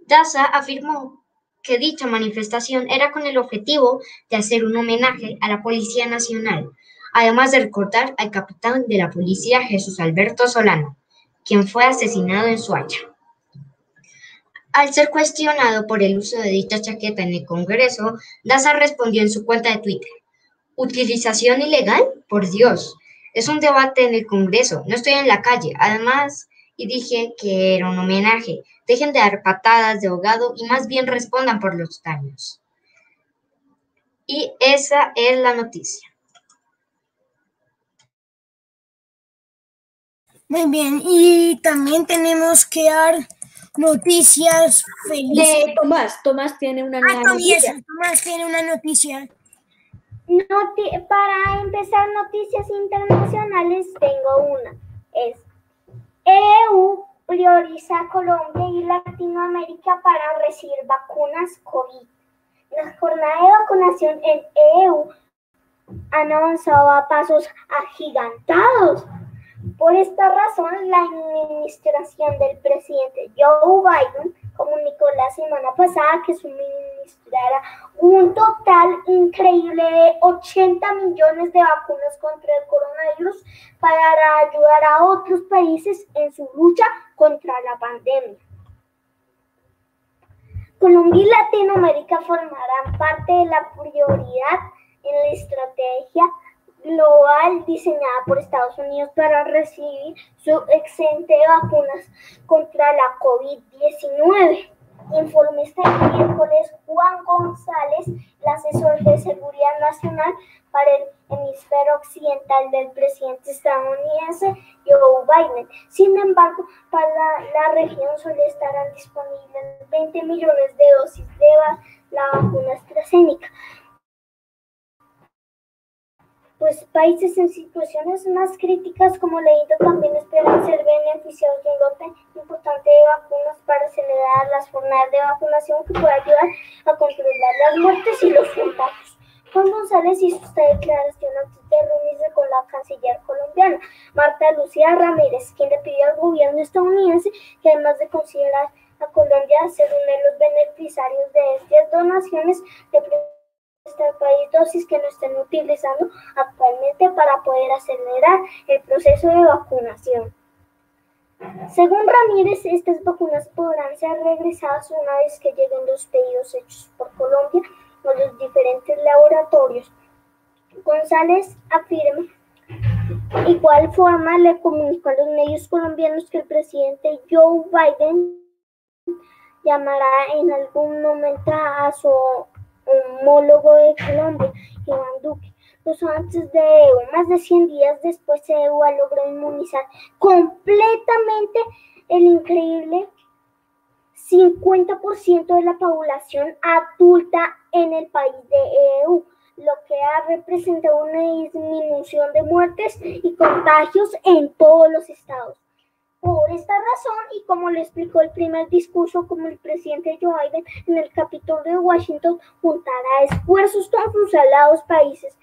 Daza afirmó que dicha manifestación era con el objetivo de hacer un homenaje a la Policía Nacional, además de recordar al capitán de la policía Jesús Alberto Solano, quien fue asesinado en Suacha. Al ser cuestionado por el uso de dicha chaqueta en el Congreso, Daza respondió en su cuenta de Twitter, ¿Utilización ilegal? Por Dios, es un debate en el Congreso, no estoy en la calle. Además, y dije que era un homenaje. Dejen de dar patadas de ahogado y más bien respondan por los daños. Y esa es la noticia. Muy bien, y también tenemos que dar noticias felices. De Tomás, Tomás tiene una Ah, nueva Tomás, noticia. Tomás tiene una noticia. Noti- para empezar noticias internacionales tengo una. Es EU prioriza a Colombia y Latinoamérica para recibir vacunas COVID. La jornada de vacunación en EU han avanzado a pasos agigantados. Por esta razón, la administración del presidente Joe Biden comunicó la semana pasada que suministrará un total increíble de 80 millones de vacunas contra el coronavirus para ayudar a otros países en su lucha contra la pandemia. Colombia y Latinoamérica formarán parte de la prioridad en la estrategia global diseñada por Estados Unidos para recibir su excedente de vacunas contra la COVID-19. Informó este miércoles Juan González, el asesor de seguridad nacional para el hemisferio occidental del presidente estadounidense Joe Biden. Sin embargo, para la, la región solo estarán disponibles 20 millones de dosis de la vacuna AstraZeneca pues países en situaciones más críticas como la India también esperan ser beneficiados de un lote importante de vacunas para acelerar las jornadas de vacunación que puede ayudar a controlar las muertes y los contagios. Juan González hizo esta declaración antes de reunirse con la canciller colombiana, Marta Lucía Ramírez, quien le pidió al gobierno estadounidense que además de considerar a Colombia ser uno de los beneficiarios de estas donaciones, le al país dosis que no estén utilizando actualmente para poder acelerar el proceso de vacunación. Según Ramírez, estas vacunas podrán ser regresadas una vez que lleguen los pedidos hechos por Colombia o los diferentes laboratorios. González afirma igual forma le comunicó a los medios colombianos que el presidente Joe Biden llamará en algún momento a su homólogo de Colombia, Iván Duque. Los antes de EU, más de 100 días después, EU ha logrado inmunizar completamente el increíble 50% de la población adulta en el país de EU, lo que ha representado una disminución de muertes y contagios en todos los estados. Por esta razón, y como le explicó el primer discurso como el presidente Joe Biden en el Capitolio de Washington, juntará esfuerzos con sus aliados países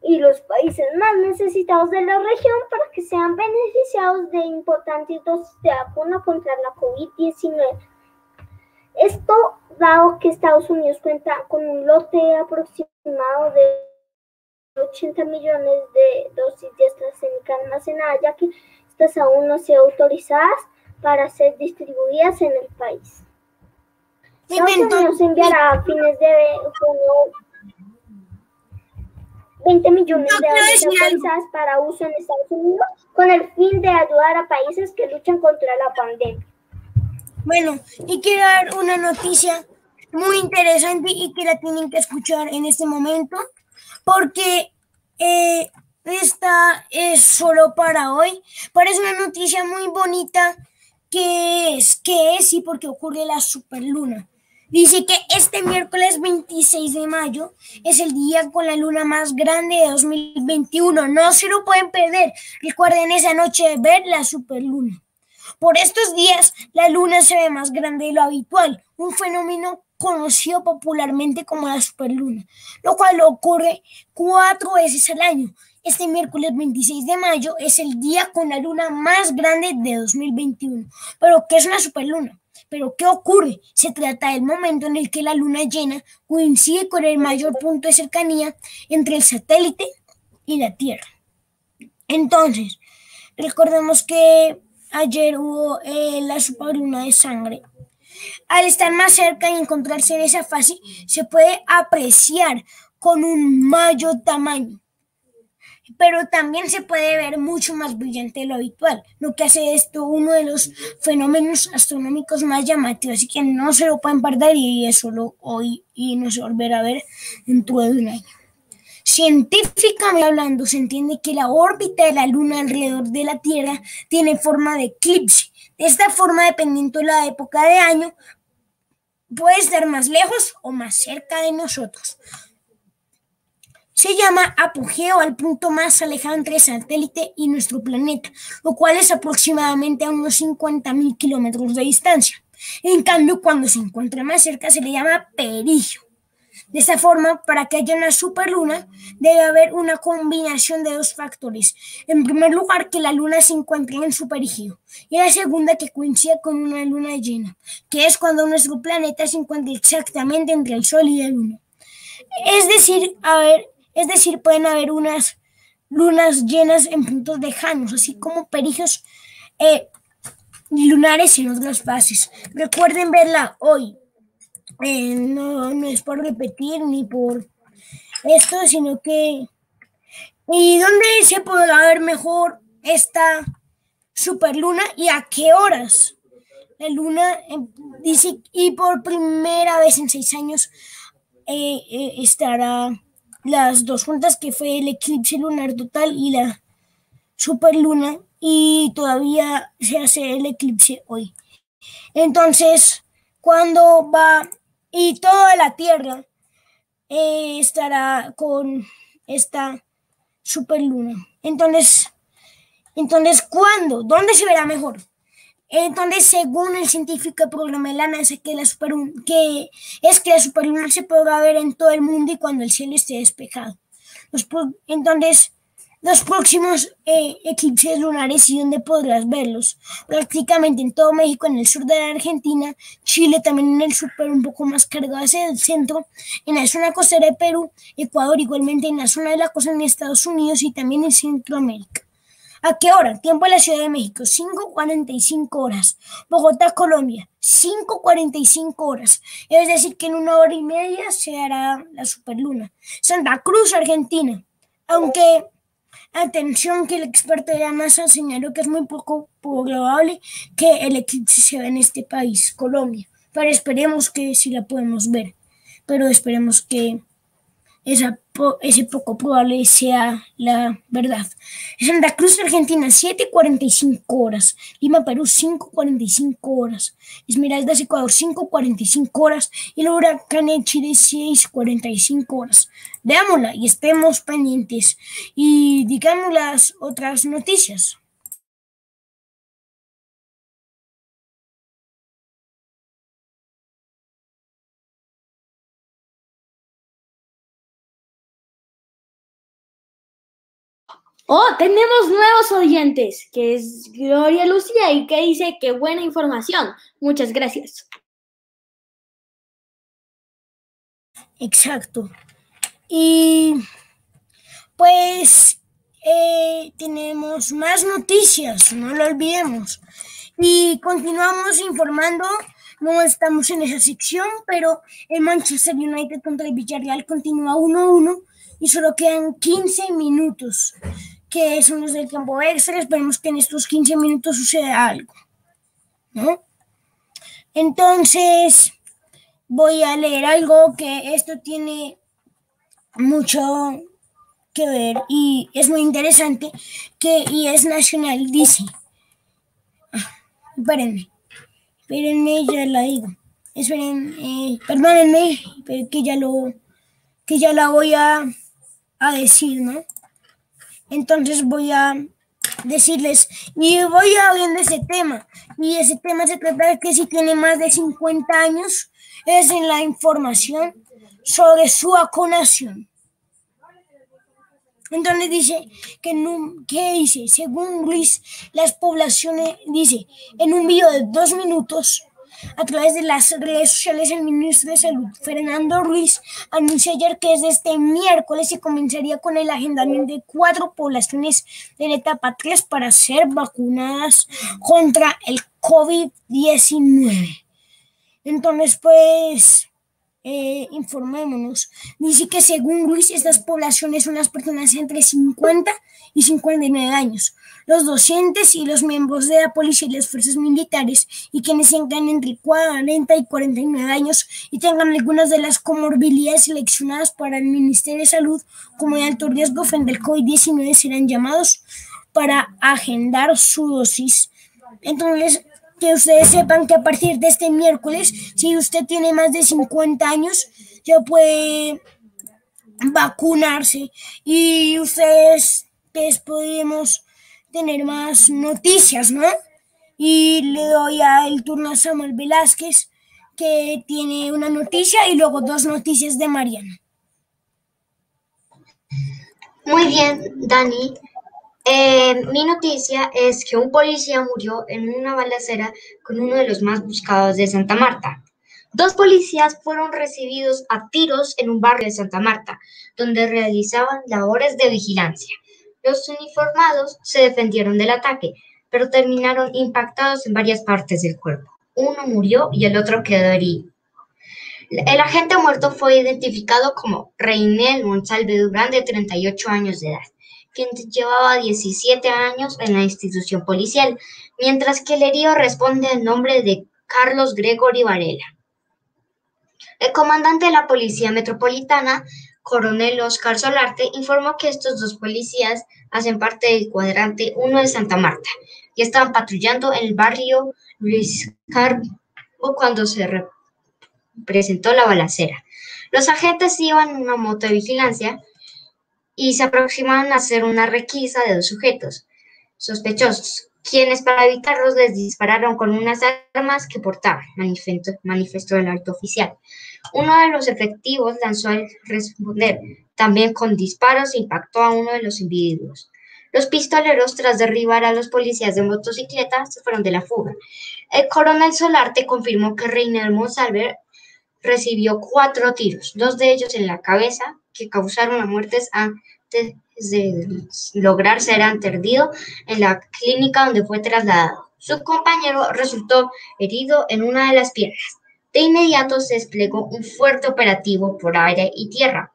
y los países más necesitados de la región para que sean beneficiados de importantes dosis de vacuna contra la COVID-19. Esto dado que Estados Unidos cuenta con un lote aproximado de 80 millones de dosis de AstraZeneca almacenadas, ya que estas aún no se autorizadas para ser distribuidas en el país. Bien, Unidos enviará a fines de junio 20 millones de dosis autorizadas para uso en Estados Unidos con el fin de ayudar a países que luchan contra la pandemia. Bueno, y quiero dar una noticia muy interesante y que la tienen que escuchar en este momento, porque eh, esta es solo para hoy. Parece una noticia muy bonita qué es, qué es y por qué ocurre la superluna. Dice que este miércoles 26 de mayo es el día con la luna más grande de 2021. No se lo pueden perder. Recuerden esa noche ver la superluna. Por estos días, la luna se ve más grande de lo habitual, un fenómeno conocido popularmente como la superluna, lo cual ocurre cuatro veces al año. Este miércoles 26 de mayo es el día con la luna más grande de 2021. Pero, ¿qué es una superluna? Pero, ¿qué ocurre? Se trata del momento en el que la luna llena coincide con el mayor punto de cercanía entre el satélite y la Tierra. Entonces, recordemos que ayer hubo eh, la superluna de sangre. Al estar más cerca y encontrarse en esa fase, se puede apreciar con un mayor tamaño pero también se puede ver mucho más brillante de lo habitual, lo que hace esto uno de los fenómenos astronómicos más llamativos, así que no se lo pueden perder y es solo hoy y no se volverá a ver dentro de un año. Científicamente hablando, se entiende que la órbita de la Luna alrededor de la Tierra tiene forma de eclipse. De esta forma, dependiendo de la época de año, puede estar más lejos o más cerca de nosotros. Se llama apogeo al punto más alejado entre el satélite y nuestro planeta, lo cual es aproximadamente a unos 50.000 kilómetros de distancia. En cambio, cuando se encuentra más cerca se le llama perigeo. De esta forma, para que haya una superluna, debe haber una combinación de dos factores. En primer lugar, que la luna se encuentre en su perigeo. Y la segunda, que coincida con una luna llena, que es cuando nuestro planeta se encuentra exactamente entre el Sol y la luna. Es decir, a ver, es decir, pueden haber unas lunas llenas en puntos lejanos, así como perigios eh, lunares en otras fases. Recuerden verla hoy. Eh, no, es por repetir ni por esto, sino que... ¿Y dónde se podrá ver mejor esta superluna y a qué horas? La luna eh, dice, y por primera vez en seis años estará las dos juntas que fue el eclipse lunar total y la superluna y todavía se hace el eclipse hoy. Entonces, cuando va y toda la Tierra eh, estará con esta superluna. Entonces, entonces, ¿cuándo? ¿Dónde se verá mejor? Entonces, según el científico la NASA, que, la que es que la superluna se podrá ver en todo el mundo y cuando el cielo esté despejado. entonces, los próximos eh, eclipses lunares y donde podrás verlos, prácticamente en todo México, en el sur de la Argentina, Chile también en el sur, pero un poco más cargado hacia el centro, en la zona costera de Perú, Ecuador, igualmente en la zona de la costa en Estados Unidos y también en Centroamérica. ¿A qué hora? Tiempo en la Ciudad de México, 5.45 horas. Bogotá, Colombia, 5.45 horas. Es decir, que en una hora y media se hará la superluna. Santa Cruz, Argentina. Aunque, atención, que el experto de la NASA señaló que es muy poco probable que el eclipse se vea en este país, Colombia. Pero esperemos que sí la podemos ver. Pero esperemos que ese poco probable sea la verdad. Santa Cruz, Argentina, 7.45 horas. Lima, Perú, 5.45 horas. Esmeraldas, Ecuador, 5.45 horas. Y el huracán en Chile, 6.45 horas. Veámosla y estemos pendientes. Y digamos las otras noticias. Oh, tenemos nuevos oyentes, que es Gloria Lucía y que dice que buena información. Muchas gracias. Exacto. Y pues eh, tenemos más noticias, no lo olvidemos. Y continuamos informando, no estamos en esa sección, pero el Manchester United contra el Villarreal continúa 1-1 y solo quedan 15 minutos que son los del tiempo extra. Esperemos que en estos 15 minutos suceda algo. ¿no? Entonces, voy a leer algo que esto tiene mucho que ver y es muy interesante, que y es nacional, dice. espérenme, espérenme, ya la digo. Esperen, eh, perdónenme, que ya lo, que ya la voy a, a decir, ¿no? Entonces voy a decirles, y voy a de ese tema, y ese tema se trata de que si tiene más de 50 años, es en la información sobre su vacunación. Entonces dice que, ¿qué dice? Según Luis, las poblaciones, dice, en un video de dos minutos, a través de las redes sociales, el ministro de Salud, Fernando Ruiz, anunció ayer que desde este miércoles se comenzaría con el agendamiento de cuatro poblaciones de la etapa 3 para ser vacunadas contra el COVID-19. Entonces, pues, eh, informémonos. Dice que según Ruiz, estas poblaciones son las personas entre 50 y 59 años, los docentes y los miembros de la policía y las fuerzas militares y quienes tengan entre 40 y 49 años y tengan algunas de las comorbilidades seleccionadas para el Ministerio de Salud como de alto riesgo frente al COVID-19 serán llamados para agendar su dosis. Entonces, que ustedes sepan que a partir de este miércoles, si usted tiene más de 50 años, ya puede vacunarse y ustedes pues, podemos tener más noticias, ¿no? Y le doy el turno a Samuel Velázquez, que tiene una noticia y luego dos noticias de Mariana. Muy bien, Dani. Eh, mi noticia es que un policía murió en una balacera con uno de los más buscados de Santa Marta. Dos policías fueron recibidos a tiros en un barrio de Santa Marta, donde realizaban labores de vigilancia. Los uniformados se defendieron del ataque, pero terminaron impactados en varias partes del cuerpo. Uno murió y el otro quedó herido. El agente muerto fue identificado como Reinel Monsalve Durán, de 38 años de edad, quien llevaba 17 años en la institución policial, mientras que el herido responde al nombre de Carlos Gregory Varela. El comandante de la Policía Metropolitana coronel Oscar Solarte informó que estos dos policías hacen parte del cuadrante 1 de Santa Marta y estaban patrullando en el barrio Luis Carbo cuando se presentó la balacera. Los agentes iban en una moto de vigilancia y se aproximaron a hacer una requisa de dos sujetos sospechosos, quienes para evitarlos les dispararon con unas armas que portaban, manifestó, el alto oficial. Uno de los efectivos lanzó al responder, también con disparos impactó a uno de los individuos. Los pistoleros, tras derribar a los policías de motocicleta, se fueron de la fuga. El coronel Solarte confirmó que Reiner Monsalver recibió cuatro tiros, dos de ellos en la cabeza, que causaron la muerte antes de lograr ser atendido en la clínica donde fue trasladado. Su compañero resultó herido en una de las piernas. De inmediato se desplegó un fuerte operativo por aire y tierra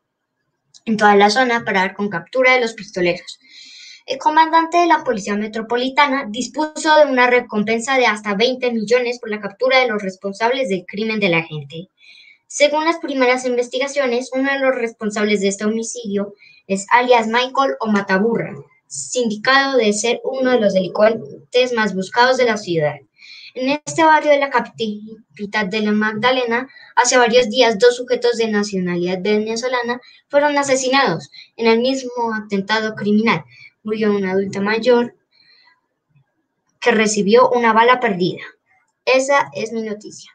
en toda la zona para dar con captura de los pistoleros. El comandante de la Policía Metropolitana dispuso de una recompensa de hasta 20 millones por la captura de los responsables del crimen de la gente. Según las primeras investigaciones, uno de los responsables de este homicidio es alias Michael o sindicado de ser uno de los delincuentes más buscados de la ciudad. En este barrio de la capital de la Magdalena, hace varios días dos sujetos de nacionalidad venezolana fueron asesinados en el mismo atentado criminal. Murió una adulta mayor que recibió una bala perdida. Esa es mi noticia.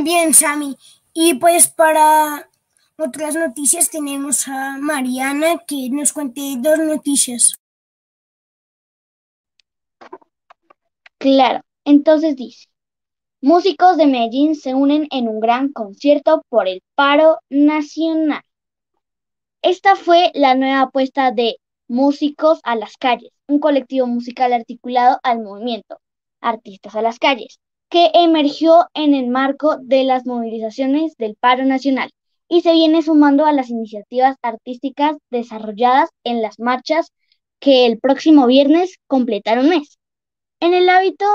Bien, Sami. Y pues para otras noticias tenemos a Mariana que nos cuente dos noticias. Claro, entonces dice, músicos de Medellín se unen en un gran concierto por el paro nacional. Esta fue la nueva apuesta de Músicos a las calles, un colectivo musical articulado al movimiento Artistas a las calles, que emergió en el marco de las movilizaciones del paro nacional y se viene sumando a las iniciativas artísticas desarrolladas en las marchas que el próximo viernes completaron mes. En el hábito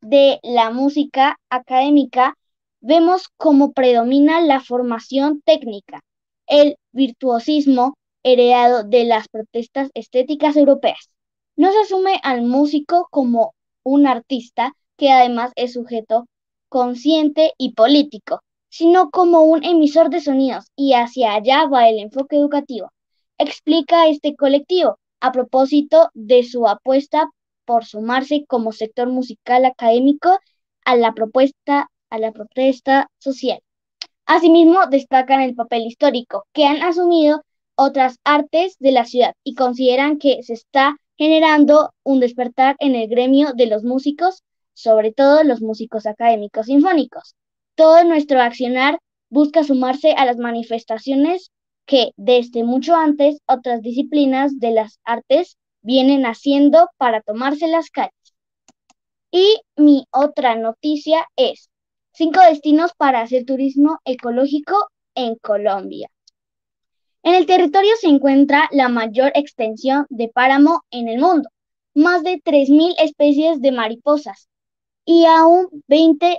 de la música académica vemos cómo predomina la formación técnica, el virtuosismo heredado de las protestas estéticas europeas. No se asume al músico como un artista que además es sujeto consciente y político, sino como un emisor de sonidos y hacia allá va el enfoque educativo. Explica este colectivo a propósito de su apuesta por sumarse como sector musical académico a la propuesta a la protesta social. Asimismo, destacan el papel histórico que han asumido otras artes de la ciudad y consideran que se está generando un despertar en el gremio de los músicos, sobre todo los músicos académicos sinfónicos. Todo nuestro accionar busca sumarse a las manifestaciones que desde mucho antes otras disciplinas de las artes vienen haciendo para tomarse las calles. Y mi otra noticia es cinco destinos para hacer turismo ecológico en Colombia. En el territorio se encuentra la mayor extensión de páramo en el mundo, más de 3.000 especies de mariposas y aún 20,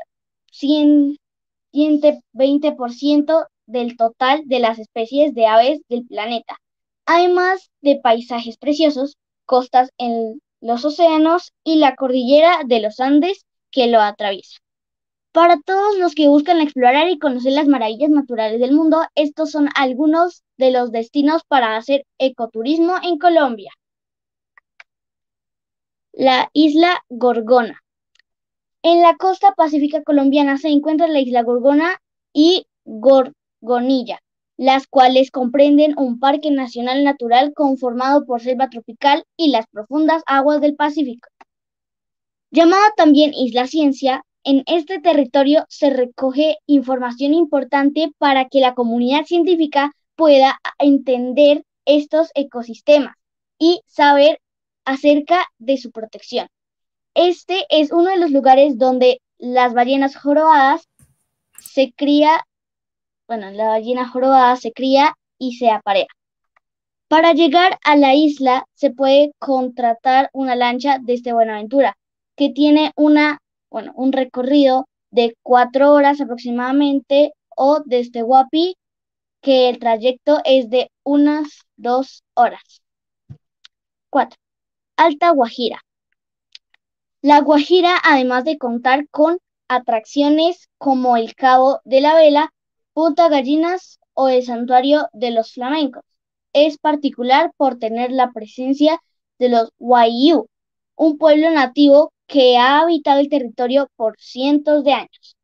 20% del total de las especies de aves del planeta, además de paisajes preciosos, costas en los océanos y la cordillera de los Andes que lo atraviesa. Para todos los que buscan explorar y conocer las maravillas naturales del mundo, estos son algunos de los destinos para hacer ecoturismo en Colombia. La isla Gorgona. En la costa pacífica colombiana se encuentra la isla Gorgona y Gorgonilla, las cuales comprenden un parque nacional natural conformado por selva tropical y las profundas aguas del Pacífico. Llamada también Isla Ciencia, en este territorio se recoge información importante para que la comunidad científica pueda entender estos ecosistemas y saber acerca de su protección. Este es uno de los lugares donde las ballenas jorobadas se cría, bueno, la ballena jorobada se cría y se aparea. Para llegar a la isla se puede contratar una lancha desde Buenaventura, que tiene una bueno, un recorrido de cuatro horas aproximadamente o desde Guapi, que el trayecto es de unas dos horas. Cuatro. Alta Guajira. La Guajira, además de contar con atracciones como el Cabo de la Vela, Punta Gallinas o el Santuario de los Flamencos, es particular por tener la presencia de los Waiyu, un pueblo nativo que ha habitado el territorio por cientos de años.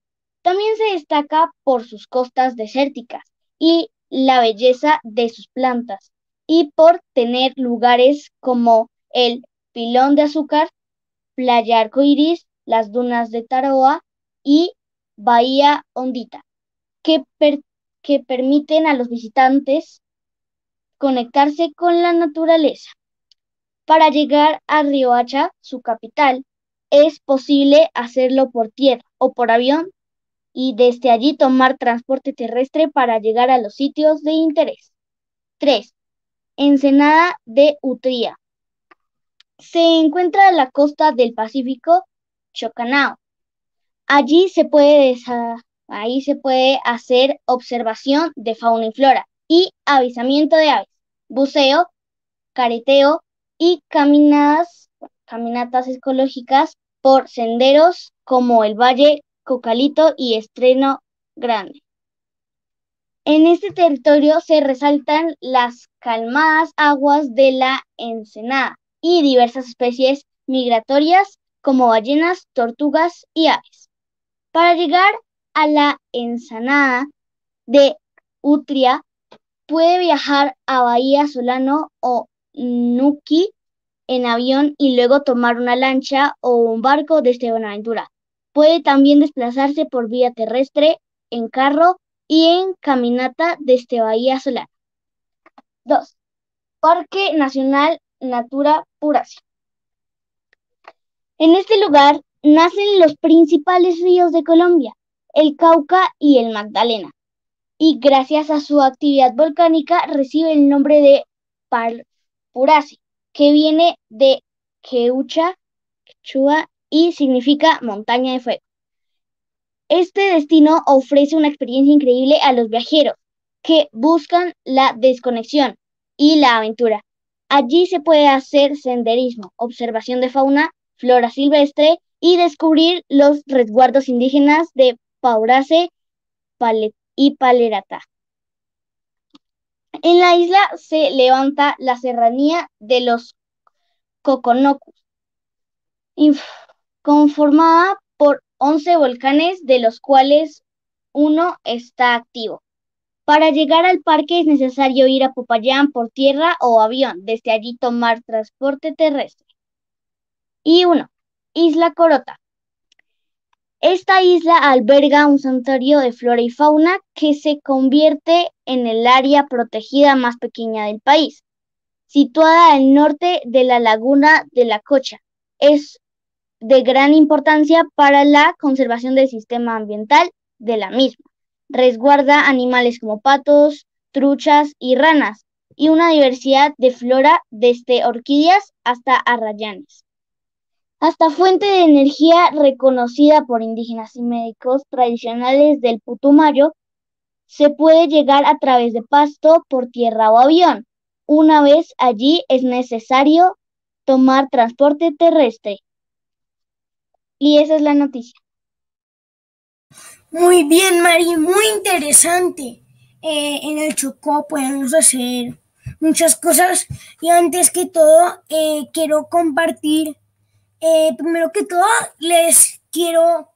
También se destaca por sus costas desérticas y la belleza de sus plantas y por tener lugares como el Pilón de Azúcar, Playa Arcoiris, las dunas de Taroa y Bahía Hondita, que, que permiten a los visitantes conectarse con la naturaleza. Para llegar a Riohacha, su capital, es posible hacerlo por tierra o por avión y desde allí tomar transporte terrestre para llegar a los sitios de interés. 3. Ensenada de Utría. Se encuentra en la costa del Pacífico, Chocanao. Allí se puede, ahí se puede hacer observación de fauna y flora y avisamiento de aves, buceo, careteo y caminadas, caminatas ecológicas por senderos como el Valle Cocalito y Estreno Grande. En este territorio se resaltan las calmadas aguas de la Ensenada y diversas especies migratorias como ballenas, tortugas y aves. Para llegar a la Ensenada de Utria, puede viajar a Bahía Solano o Nuki en avión y luego tomar una lancha o un barco desde Buenaventura. Puede también desplazarse por vía terrestre, en carro y en caminata desde Bahía Solar. 2. Parque Nacional Natura Puracia. En este lugar nacen los principales ríos de Colombia, el Cauca y el Magdalena, y gracias a su actividad volcánica recibe el nombre de Par que viene de Queucha, Quechua y significa montaña de fuego. Este destino ofrece una experiencia increíble a los viajeros que buscan la desconexión y la aventura. Allí se puede hacer senderismo, observación de fauna, flora silvestre y descubrir los resguardos indígenas de Paurace y Palerata. En la isla se levanta la serranía de los Coconocus, conformada por 11 volcanes, de los cuales uno está activo. Para llegar al parque es necesario ir a Popayán por tierra o avión, desde allí tomar transporte terrestre. Y uno, Isla Corota. Esta isla alberga un santuario de flora y fauna que se convierte en el área protegida más pequeña del país, situada al norte de la laguna de la Cocha. Es de gran importancia para la conservación del sistema ambiental de la misma. Resguarda animales como patos, truchas y ranas, y una diversidad de flora desde orquídeas hasta arrayanes. Hasta fuente de energía reconocida por indígenas y médicos tradicionales del Putumayo, se puede llegar a través de pasto, por tierra o avión. Una vez allí es necesario tomar transporte terrestre. Y esa es la noticia. Muy bien, Mari, muy interesante. Eh, en el Chocó podemos hacer muchas cosas y antes que todo eh, quiero compartir, eh, primero que todo les quiero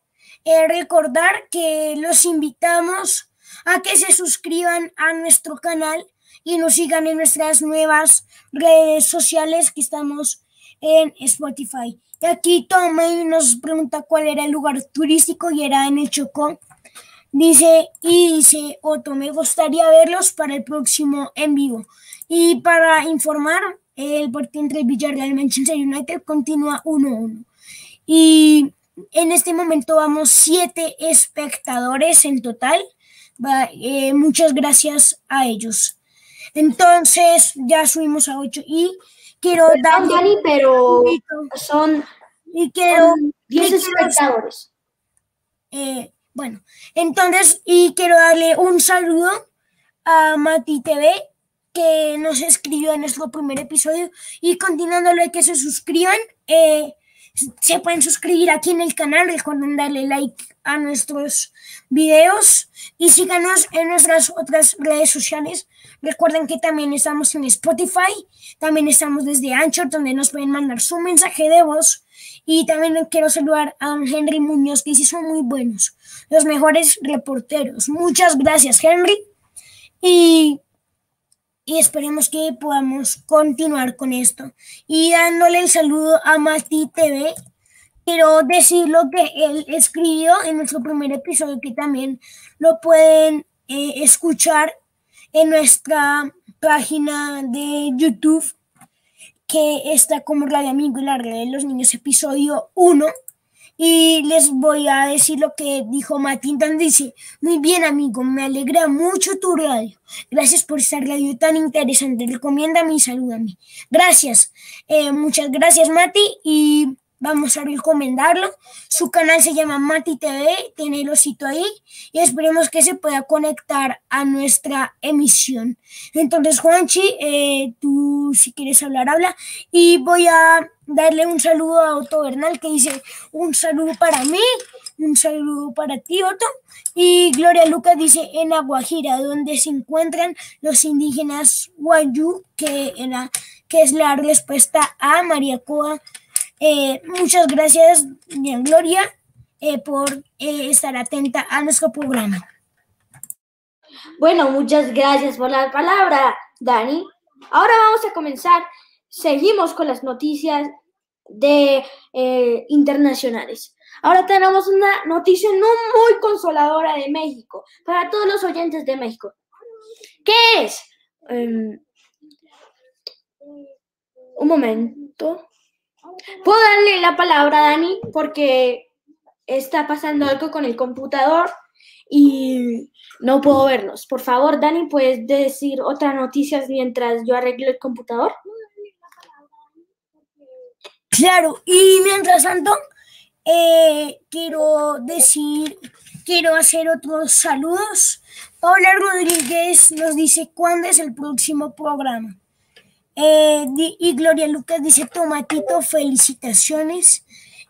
recordar que los invitamos a que se suscriban a nuestro canal y nos sigan en nuestras nuevas redes sociales que estamos en Spotify. Y aquí Tommy nos pregunta cuál era el lugar turístico y era en el Chocó. Dice, y dice Otto, me gustaría verlos para el próximo en vivo. Y para informar, el partido entre Villarreal y Manchester United continúa 1-1. Y en este momento vamos siete espectadores en total. Eh, muchas gracias a ellos. Entonces ya subimos a 8 y quiero dar Dani, pero son y quiero 10 espectadores. Eh, bueno, entonces y quiero darle un saludo a Mati TV que nos escribió en nuestro primer episodio y continuándole que se suscriban. Eh, se pueden suscribir aquí en el canal, recuerden darle like a nuestros videos y síganos en nuestras otras redes sociales. Recuerden que también estamos en Spotify, también estamos desde Anchor, donde nos pueden mandar su mensaje de voz. Y también quiero saludar a Henry Muñoz, que sí son muy buenos, los mejores reporteros. Muchas gracias, Henry. Y y esperemos que podamos continuar con esto. Y dándole el saludo a Mati TV, quiero decir lo que él escribió en nuestro primer episodio, que también lo pueden eh, escuchar en nuestra página de YouTube, que está como Radio Amigo y la Red de los Niños, episodio 1. Y les voy a decir lo que dijo Matilda. Dice, muy bien amigo, me alegra mucho tu radio. Gracias por esta radio tan interesante. Recomiéndame y salúdame. Gracias. Eh, muchas gracias Mati y vamos a recomendarlo. Su canal se llama Mati TV, tiene el osito ahí y esperemos que se pueda conectar a nuestra emisión. Entonces Juanchi, eh, tú si quieres hablar, habla y voy a darle un saludo a Otto Bernal que dice un saludo para mí, un saludo para ti Otto. Y Gloria Lucas dice en Aguajira, donde se encuentran los indígenas Guayú, que, que es la respuesta a María Coa. Eh, muchas gracias, Gloria, eh, por eh, estar atenta a nuestro programa. Bueno, muchas gracias por la palabra, Dani. Ahora vamos a comenzar seguimos con las noticias de eh, internacionales. Ahora tenemos una noticia no muy consoladora de México para todos los oyentes de México. ¿Qué es? Em, un momento. ¿Puedo darle la palabra a Dani? Porque está pasando algo con el computador y no puedo verlos. Por favor, Dani, ¿puedes decir otras noticias mientras yo arreglo el computador? Claro, y mientras tanto, eh, quiero decir, quiero hacer otros saludos. Paula Rodríguez nos dice cuándo es el próximo programa. Eh, y Gloria Lucas dice, Tomatito, felicitaciones.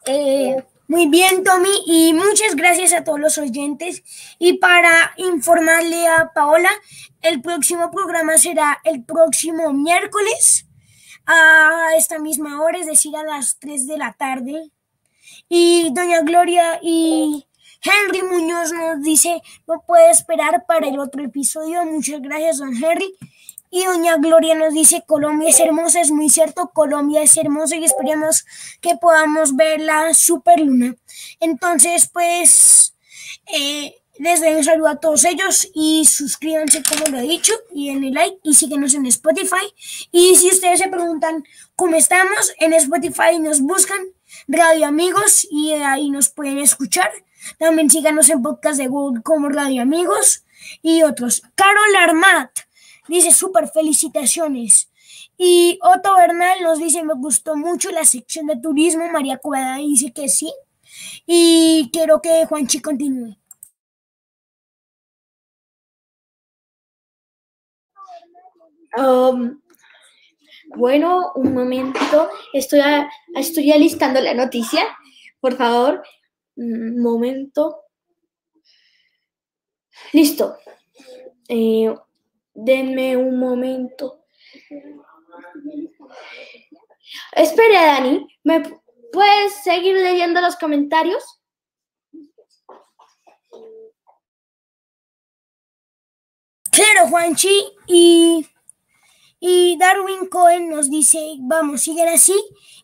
Eh, muy bien, Tommy, y muchas gracias a todos los oyentes. Y para informarle a Paola, el próximo programa será el próximo miércoles a esta misma hora, es decir, a las 3 de la tarde. Y doña Gloria y Henry Muñoz nos dice, no puede esperar para el otro episodio. Muchas gracias, don Henry. Y doña Gloria nos dice, Colombia es hermosa, es muy cierto, Colombia es hermosa y esperemos que podamos ver la superluna. Entonces, pues, eh, les doy un saludo a todos ellos y suscríbanse como lo he dicho y denle like y síguenos en Spotify. Y si ustedes se preguntan cómo estamos, en Spotify nos buscan Radio Amigos y ahí nos pueden escuchar. También síganos en podcast de Google como Radio Amigos y otros. Carol Armat dice súper felicitaciones. Y Otto Bernal nos dice me gustó mucho la sección de turismo. María Cuevada dice que sí. Y quiero que Juanchi continúe. Um, bueno, un momento. Estoy, a- estoy alistando la noticia. Por favor, un momento. Listo. Eh, denme un momento. Espera, Dani. ¿Me pu- puedes seguir leyendo los comentarios? Claro, Juanchi. Y, y Darwin Cohen nos dice, vamos, siguen así.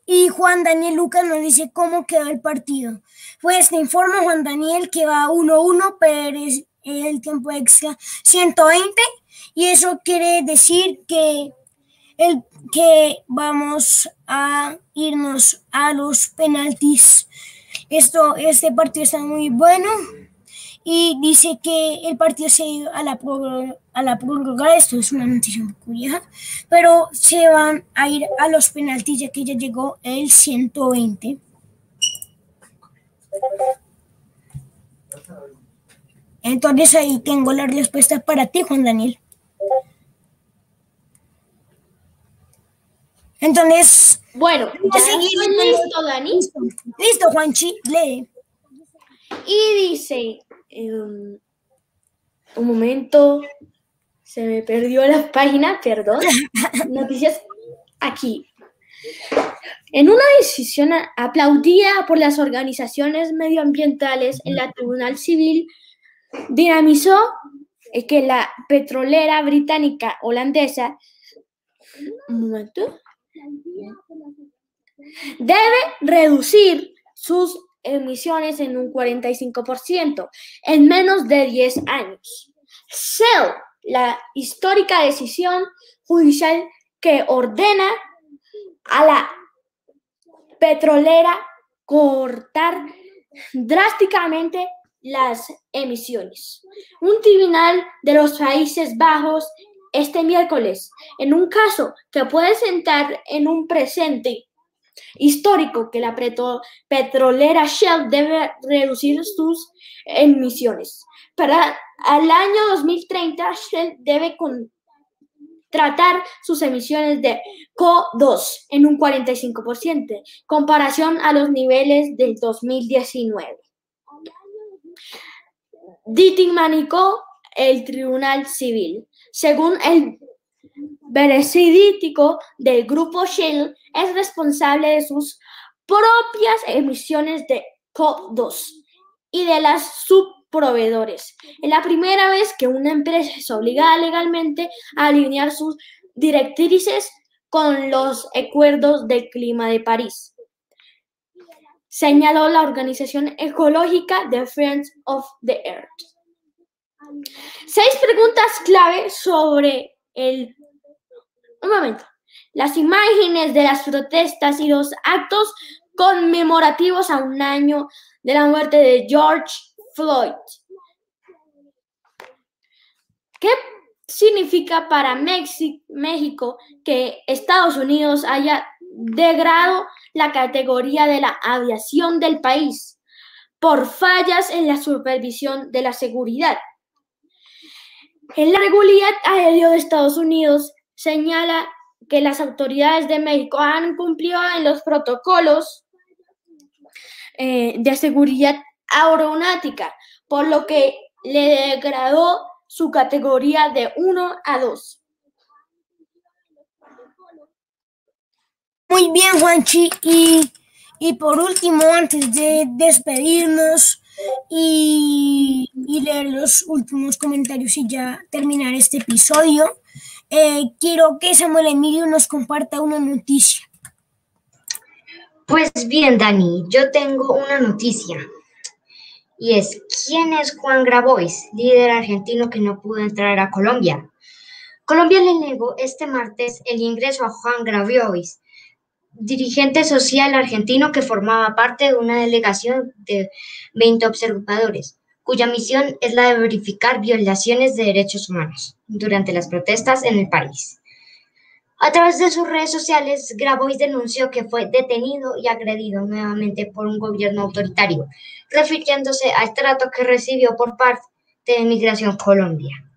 Y Juan Daniel Lucas nos dice cómo quedó el partido. Pues te informo, Juan Daniel, que va 1-1, pero es el tiempo extra 120. Y eso quiere decir que, el, que vamos a irnos a los penaltis. Esto, este partido está muy bueno y dice que el partido se a la a la prórroga. Esto es una noticia muy curiosa, pero se van a ir a los penaltis ya que ya llegó el 120. Entonces ahí tengo la respuesta para ti, Juan Daniel. Entonces, Bueno, ya seguir listo, Dani. listo, listo, Juanchi, lee. Y dice, em, un momento, se me perdió la página, perdón. Noticias aquí. En una decisión aplaudida por las organizaciones medioambientales en la Tribunal Civil, dinamizó eh, que la petrolera británica holandesa, un momento, debe reducir sus emisiones en un 45% en menos de 10 años. Shell, la histórica decisión judicial que ordena a la petrolera cortar drásticamente las emisiones. Un tribunal de los Países Bajos este miércoles, en un caso que puede sentar en un presente histórico que la petro- petrolera Shell debe reducir sus emisiones. Para el año 2030, Shell debe tratar sus emisiones de CO2 en un 45%, comparación a los niveles del 2019. Ditimanicó el Tribunal Civil. Según el veredicto del grupo Shell, es responsable de sus propias emisiones de CO2 y de las subproveedores. Es la primera vez que una empresa es obligada legalmente a alinear sus directrices con los acuerdos del clima de París, señaló la organización ecológica de Friends of the Earth. Seis preguntas clave sobre el... Un momento. Las imágenes de las protestas y los actos conmemorativos a un año de la muerte de George Floyd. ¿Qué significa para México que Estados Unidos haya degradado la categoría de la aviación del país por fallas en la supervisión de la seguridad? En la regularidad aérea de Estados Unidos señala que las autoridades de México han cumplido en los protocolos eh, de seguridad aeronáutica, por lo que le degradó su categoría de 1 a 2. Muy bien, Juanchi. Y, y por último, antes de despedirnos y, leer los últimos comentarios y ya terminar este episodio, eh, quiero que Samuel Emilio nos comparta una noticia. Pues bien, Dani, yo tengo una noticia. Y es, ¿quién es Juan Grabois, líder argentino que no pudo entrar a Colombia? Colombia le negó este martes el ingreso a Juan Grabois, dirigente social argentino que formaba parte de una delegación de 20 observadores, cuya misión es la de verificar violaciones de derechos humanos durante las protestas en el país. A través de sus redes sociales, Grabois denunció que fue detenido y agredido nuevamente por un gobierno autoritario, refiriéndose al trato que recibió por parte de Migración Colombia.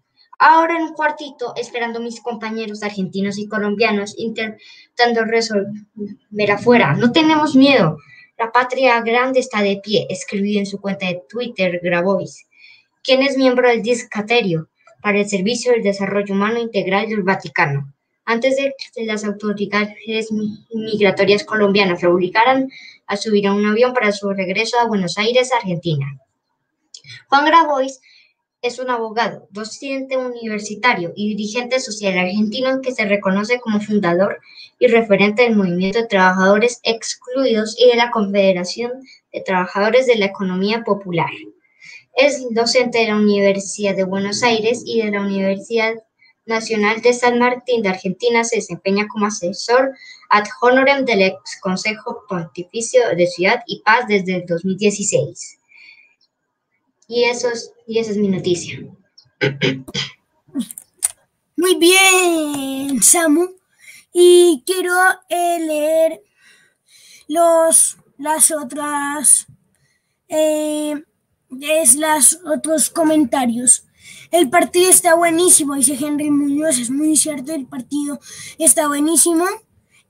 Ahora en un cuartito, esperando mis compañeros argentinos y colombianos, intentando resolver afuera. No tenemos miedo. La patria grande está de pie, escribió en su cuenta de Twitter Grabois, quien es miembro del Discaterio para el Servicio del Desarrollo Humano Integral del Vaticano antes de que las autoridades migratorias colombianas lo obligaran a subir a un avión para su regreso a Buenos Aires, Argentina. Juan Grabois es un abogado, docente universitario y dirigente social argentino que se reconoce como fundador y referente del movimiento de trabajadores excluidos y de la Confederación de Trabajadores de la Economía Popular. Es docente de la Universidad de Buenos Aires y de la Universidad Nacional de San Martín de Argentina se desempeña como asesor ad honorem del ex Consejo Pontificio de Ciudad y Paz desde el 2016. Y, eso es, y esa es mi noticia. Muy bien, Samu. Y quiero eh, leer los, las otras, eh, es las otros comentarios. El partido está buenísimo, dice Henry Muñoz, es muy cierto, el partido está buenísimo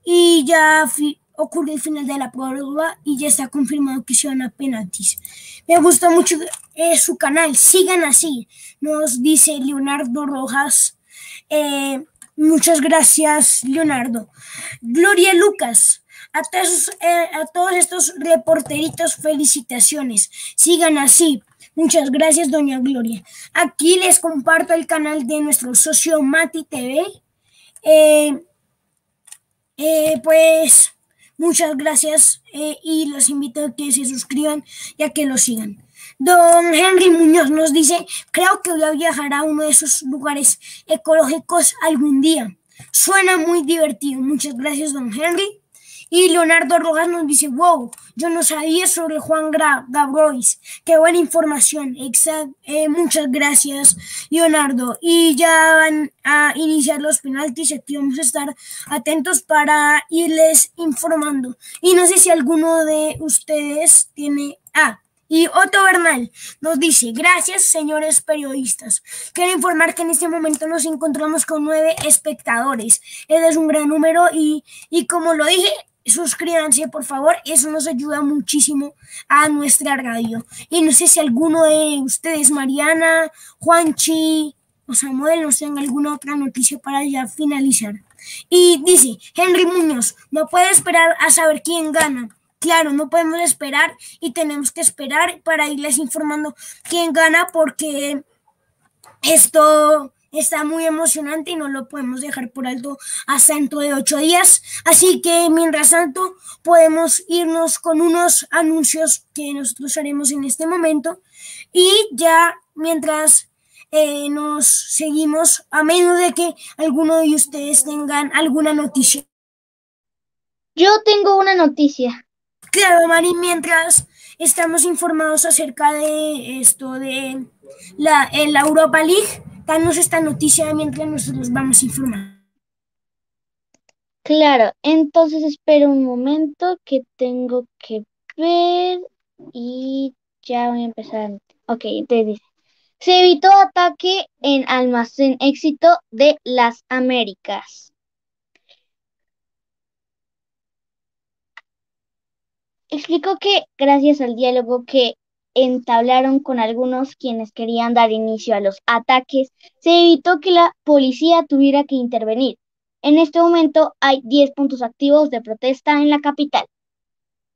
y ya ocurre el final de la prueba y ya está confirmado que se van a penaltis. Me gusta mucho eh, su canal, sigan así, nos dice Leonardo Rojas. Eh, muchas gracias, Leonardo. Gloria Lucas, a todos, eh, a todos estos reporteritos, felicitaciones. Sigan así. Muchas gracias, doña Gloria. Aquí les comparto el canal de nuestro socio Mati TV. Pues muchas gracias eh, y los invito a que se suscriban y a que lo sigan. Don Henry Muñoz nos dice, creo que voy a viajar a uno de esos lugares ecológicos algún día. Suena muy divertido. Muchas gracias, don Henry. Y Leonardo Rojas nos dice, wow, yo no sabía sobre Juan Gabrois. Qué buena información. Exacto. Eh, muchas gracias, Leonardo. Y ya van a iniciar los penaltis. Aquí vamos a estar atentos para irles informando. Y no sé si alguno de ustedes tiene... Ah, y Otto Bernal nos dice, gracias señores periodistas. Quiero informar que en este momento nos encontramos con nueve espectadores. Es un gran número y, y como lo dije, suscríbanse por favor, eso nos ayuda muchísimo a nuestra radio. Y no sé si alguno de ustedes, Mariana, Juanchi o Samuel, nos tenga alguna otra noticia para ya finalizar. Y dice, Henry Muñoz, no puede esperar a saber quién gana. Claro, no podemos esperar y tenemos que esperar para irles informando quién gana porque esto está muy emocionante y no lo podemos dejar por alto hasta dentro de ocho días. Así que mientras tanto podemos irnos con unos anuncios que nosotros haremos en este momento y ya mientras eh, nos seguimos a menos de que alguno de ustedes tengan alguna noticia. Yo tengo una noticia. Claro, Mari, mientras estamos informados acerca de esto de la, la Europa League, danos esta noticia mientras nosotros vamos a informar. Claro, entonces espero un momento que tengo que ver y ya voy a empezar. Ok, entonces dice, se evitó ataque en almacén éxito de las Américas. Explicó que gracias al diálogo que entablaron con algunos quienes querían dar inicio a los ataques, se evitó que la policía tuviera que intervenir. En este momento hay 10 puntos activos de protesta en la capital.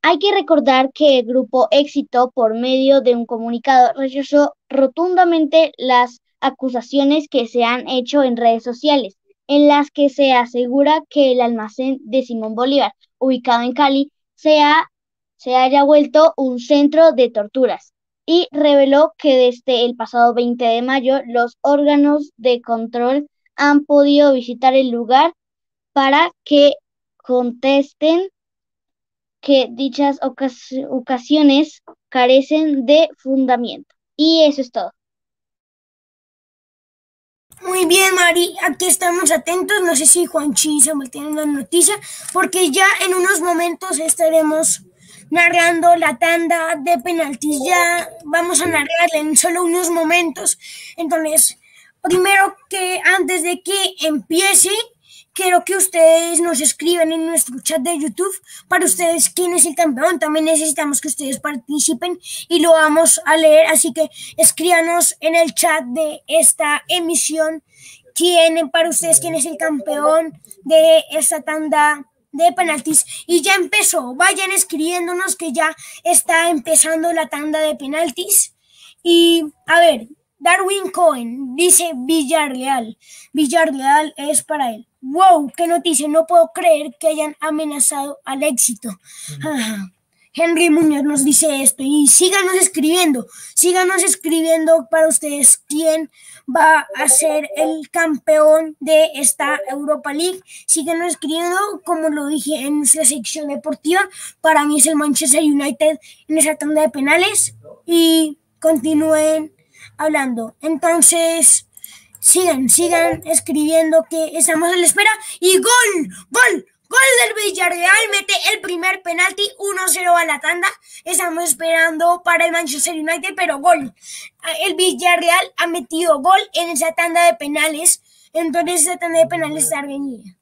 Hay que recordar que el grupo Éxito, por medio de un comunicado, rechazó rotundamente las acusaciones que se han hecho en redes sociales, en las que se asegura que el almacén de Simón Bolívar, ubicado en Cali, se, se haya vuelto un centro de torturas y reveló que desde el pasado 20 de mayo los órganos de control han podido visitar el lugar para que contesten que dichas ocasiones carecen de fundamento. Y eso es todo. Muy bien, Mari, aquí estamos atentos. No sé si Juanchi y Samuel tienen una noticia, porque ya en unos momentos estaremos narrando la tanda de penaltis. Ya vamos a narrarla en solo unos momentos. Entonces, primero que antes de que empiece, quiero que ustedes nos escriban en nuestro chat de YouTube para ustedes quién es el campeón. También necesitamos que ustedes participen y lo vamos a leer. Así que escríbanos en el chat de esta emisión quién para ustedes quién es el campeón de esta tanda de penaltis y ya empezó. Vayan escribiéndonos que ya está empezando la tanda de penaltis. Y a ver, Darwin Cohen dice Villarreal. Villarreal es para él. Wow, qué noticia. No puedo creer que hayan amenazado al éxito. Henry Muñoz nos dice esto y síganos escribiendo, síganos escribiendo para ustedes quién va a ser el campeón de esta Europa League. Síganos escribiendo, como lo dije en nuestra sección deportiva, para mí es el Manchester United en esa tanda de penales y continúen hablando. Entonces, sigan, sigan escribiendo que estamos a la espera y gol, gol, Gol del Villarreal, mete el primer penalti, 1-0 a la tanda. Estamos esperando para el Manchester United, pero gol. El Villarreal ha metido gol en esa tanda de penales. Entonces esa tanda de penales está reñida.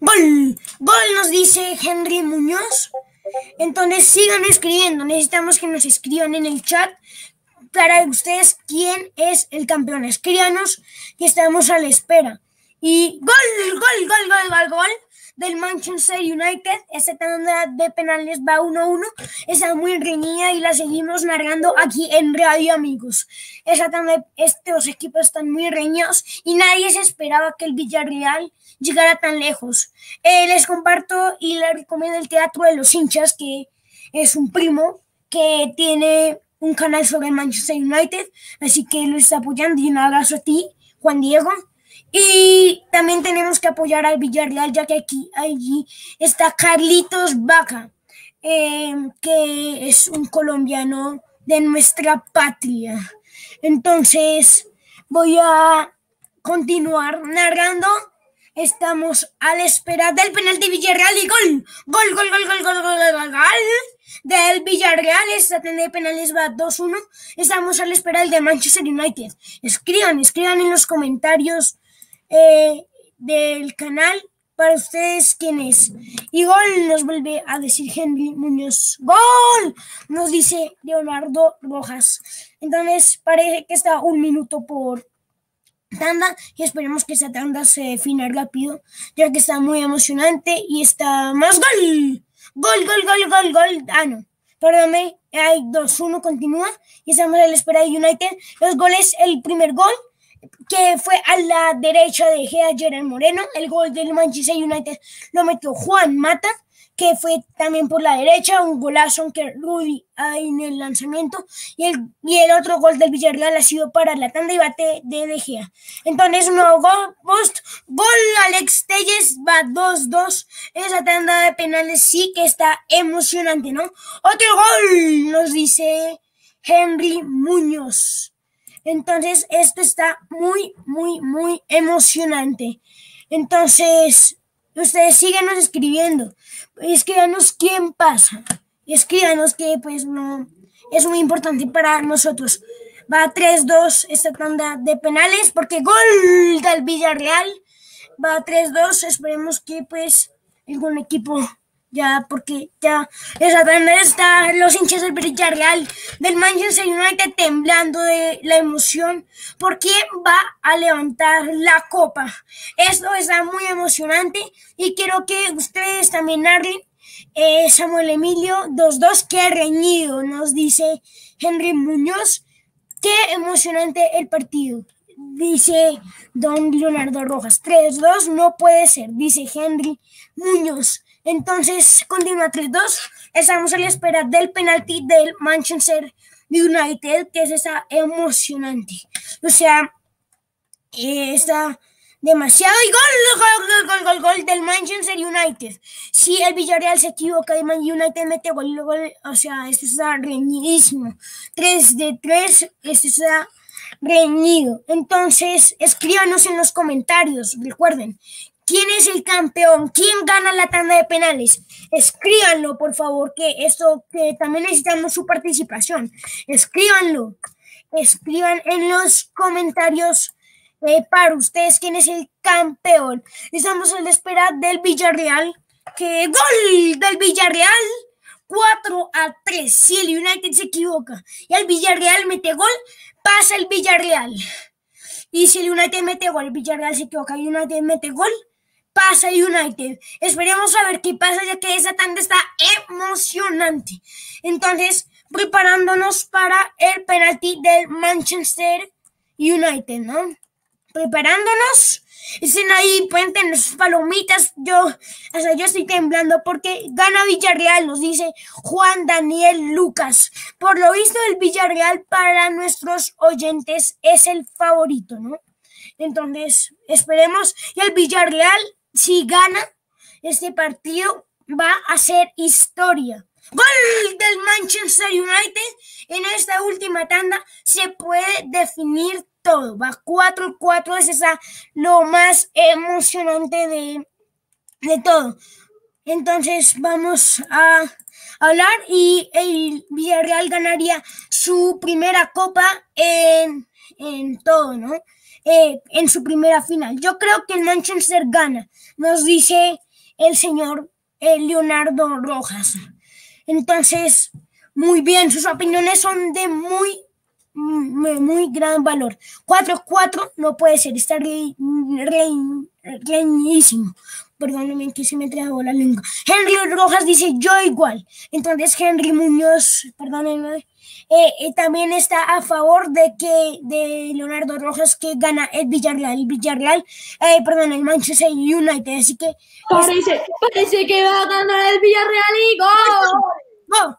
Gol, gol nos dice Henry Muñoz. Entonces sigan escribiendo. Necesitamos que nos escriban en el chat para ustedes quién es el campeón. Escríbanos que estamos a la espera. Y gol, gol, gol, gol, gol, gol del Manchester United. Esta tanda de penales va 1-1. Está muy reñida y la seguimos narrando aquí en Radio Amigos. Esa tanda, estos equipos están muy reñidos y nadie se esperaba que el Villarreal llegara tan lejos. Eh, les comparto y les recomiendo el Teatro de los Hinchas, que es un primo que tiene un canal sobre Manchester United, así que los apoyan y un abrazo a ti, Juan Diego. Y también tenemos que apoyar al Villarreal, ya que aquí, allí está Carlitos Vaca, eh, que es un colombiano de nuestra patria. Entonces, voy a continuar narrando. Estamos a la espera del penalti Villarreal y gol, gol, gol, gol, gol, gol, gol, gol. gol del Villarreal. Esta tanda de penales va 2-1. Estamos a la espera del de Manchester United. Escriban, escriban en los comentarios eh, del canal para ustedes quién es. Y gol nos vuelve a decir Henry Muñoz. ¡Gol! Nos dice Leonardo Rojas. Entonces parece que está un minuto por tanda y esperemos que esa tanda se defina rápido, ya que está muy emocionante y está más gol. Gol, gol, gol, gol, gol. Ah, no. Perdóname. Hay 2-1, continúa. Y estamos a la espera de United. Los goles, el primer gol, que fue a la derecha de Gea Gerard Moreno. El gol del Manchester United lo metió Juan Mata que fue también por la derecha, un golazo que Rudy ahí en el lanzamiento, y el, y el otro gol del Villarreal ha sido para la tanda y bate de De Gea. Entonces, un nuevo gol, post, gol Alex Telles, va 2-2, esa tanda de penales sí que está emocionante, ¿no? Otro gol, nos dice Henry Muñoz. Entonces, esto está muy, muy, muy emocionante. Entonces, ustedes síguenos escribiendo escríbanos quién pasa. Escríbanos que pues no es muy importante para nosotros. Va 3-2 esta tanda de penales porque gol del Villarreal. Va 3-2. Esperemos que pues algún equipo ya porque ya esa tanda está los hinchas del Villarreal del Manchester United temblando de la emoción porque va a levantar la copa. Esto está muy emocionante y quiero que ustedes también narren eh, Samuel Emilio 2-2, qué reñido, nos dice Henry Muñoz. Qué emocionante el partido, dice don Leonardo Rojas. 3-2 no puede ser, dice Henry Muñoz. Entonces, continúa 3-2. Estamos a la espera del penalti del Manchester United, que es esa emocionante. O sea, está demasiado y gol, gol, gol, gol, gol, del Manchester United. Si el Villarreal se equivoca y Man United mete gol, gol, o sea, esto está reñidísimo. 3 de 3, esto está reñido. Entonces, escríbanos en los comentarios, recuerden, ¿quién es el campeón? ¿Quién gana la tanda de penales? Escríbanlo, por favor, que esto, que también necesitamos su participación. Escríbanlo. Escriban en los comentarios eh, para ustedes quién es el campeón. Estamos en la espera del Villarreal. Que gol del Villarreal. 4 a 3. Si el United se equivoca y el Villarreal mete gol, pasa el Villarreal. Y si el United mete gol, el Villarreal se equivoca y el United mete gol, pasa United. Esperemos a ver qué pasa, ya que esa tanda está emocionante. Entonces, preparándonos para el penalti del Manchester United, ¿no? preparándonos. Estén ahí, puenten las palomitas. Yo, o sea, yo estoy temblando porque gana Villarreal, nos dice Juan Daniel Lucas. Por lo visto, el Villarreal para nuestros oyentes es el favorito, ¿no? Entonces, esperemos. Y el Villarreal, si gana este partido, va a ser historia. Gol del Manchester United. En esta última tanda se puede definir todo. Va 4-4, es lo más emocionante de, de todo. Entonces vamos a hablar y el Villarreal ganaría su primera copa en, en todo, ¿no? Eh, en su primera final. Yo creo que el Manchester gana, nos dice el señor eh, Leonardo Rojas. Entonces, muy bien, sus opiniones son de muy muy, gran valor. 4-4 no puede ser, está reñísimo. Perdónenme que se me trabó la lengua. Henry Rojas dice yo igual. Entonces Henry Muñoz, perdónenme, eh, eh, también está a favor de que de Leonardo Rojas que gana el Villarreal. El Villarreal, eh, perdón, el Manchester United. Así que parece, parece que va a ganar el Villarreal y gol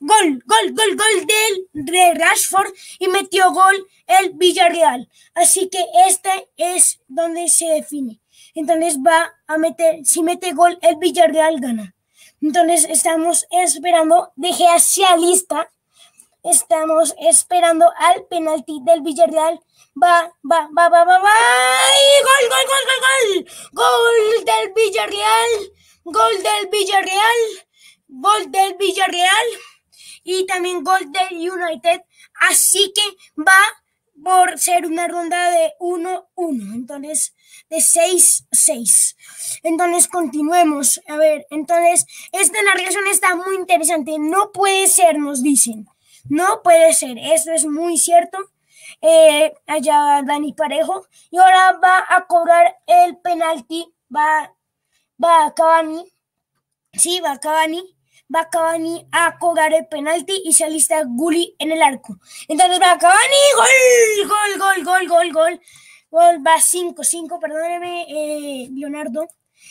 gol, gol, gol, gol del de Rashford y metió gol el Villarreal. Así que este es donde se define. Entonces va a meter, si mete gol el Villarreal gana. Entonces estamos esperando, dejé hacia lista, estamos esperando al penalti del Villarreal. Va, va, va, va, va, va. Gol, gol, gol, gol, gol. Gol del Villarreal. Gol del Villarreal. Gol del Villarreal y también gol del United. Así que va por ser una ronda de 1-1, entonces de 6-6. Entonces continuemos. A ver, entonces esta narración está muy interesante. No puede ser, nos dicen. No puede ser. Eso es muy cierto. Eh, allá Dani Parejo. Y ahora va a cobrar el penalti. Va, va a Cavani. Sí, va a Cavani va Cavani a cobrar el penalti y se alista Gulli en el arco. Entonces va Cavani, gol, gol, gol, gol, gol, gol. Gol va 5-5, perdóneme, eh, Leonardo.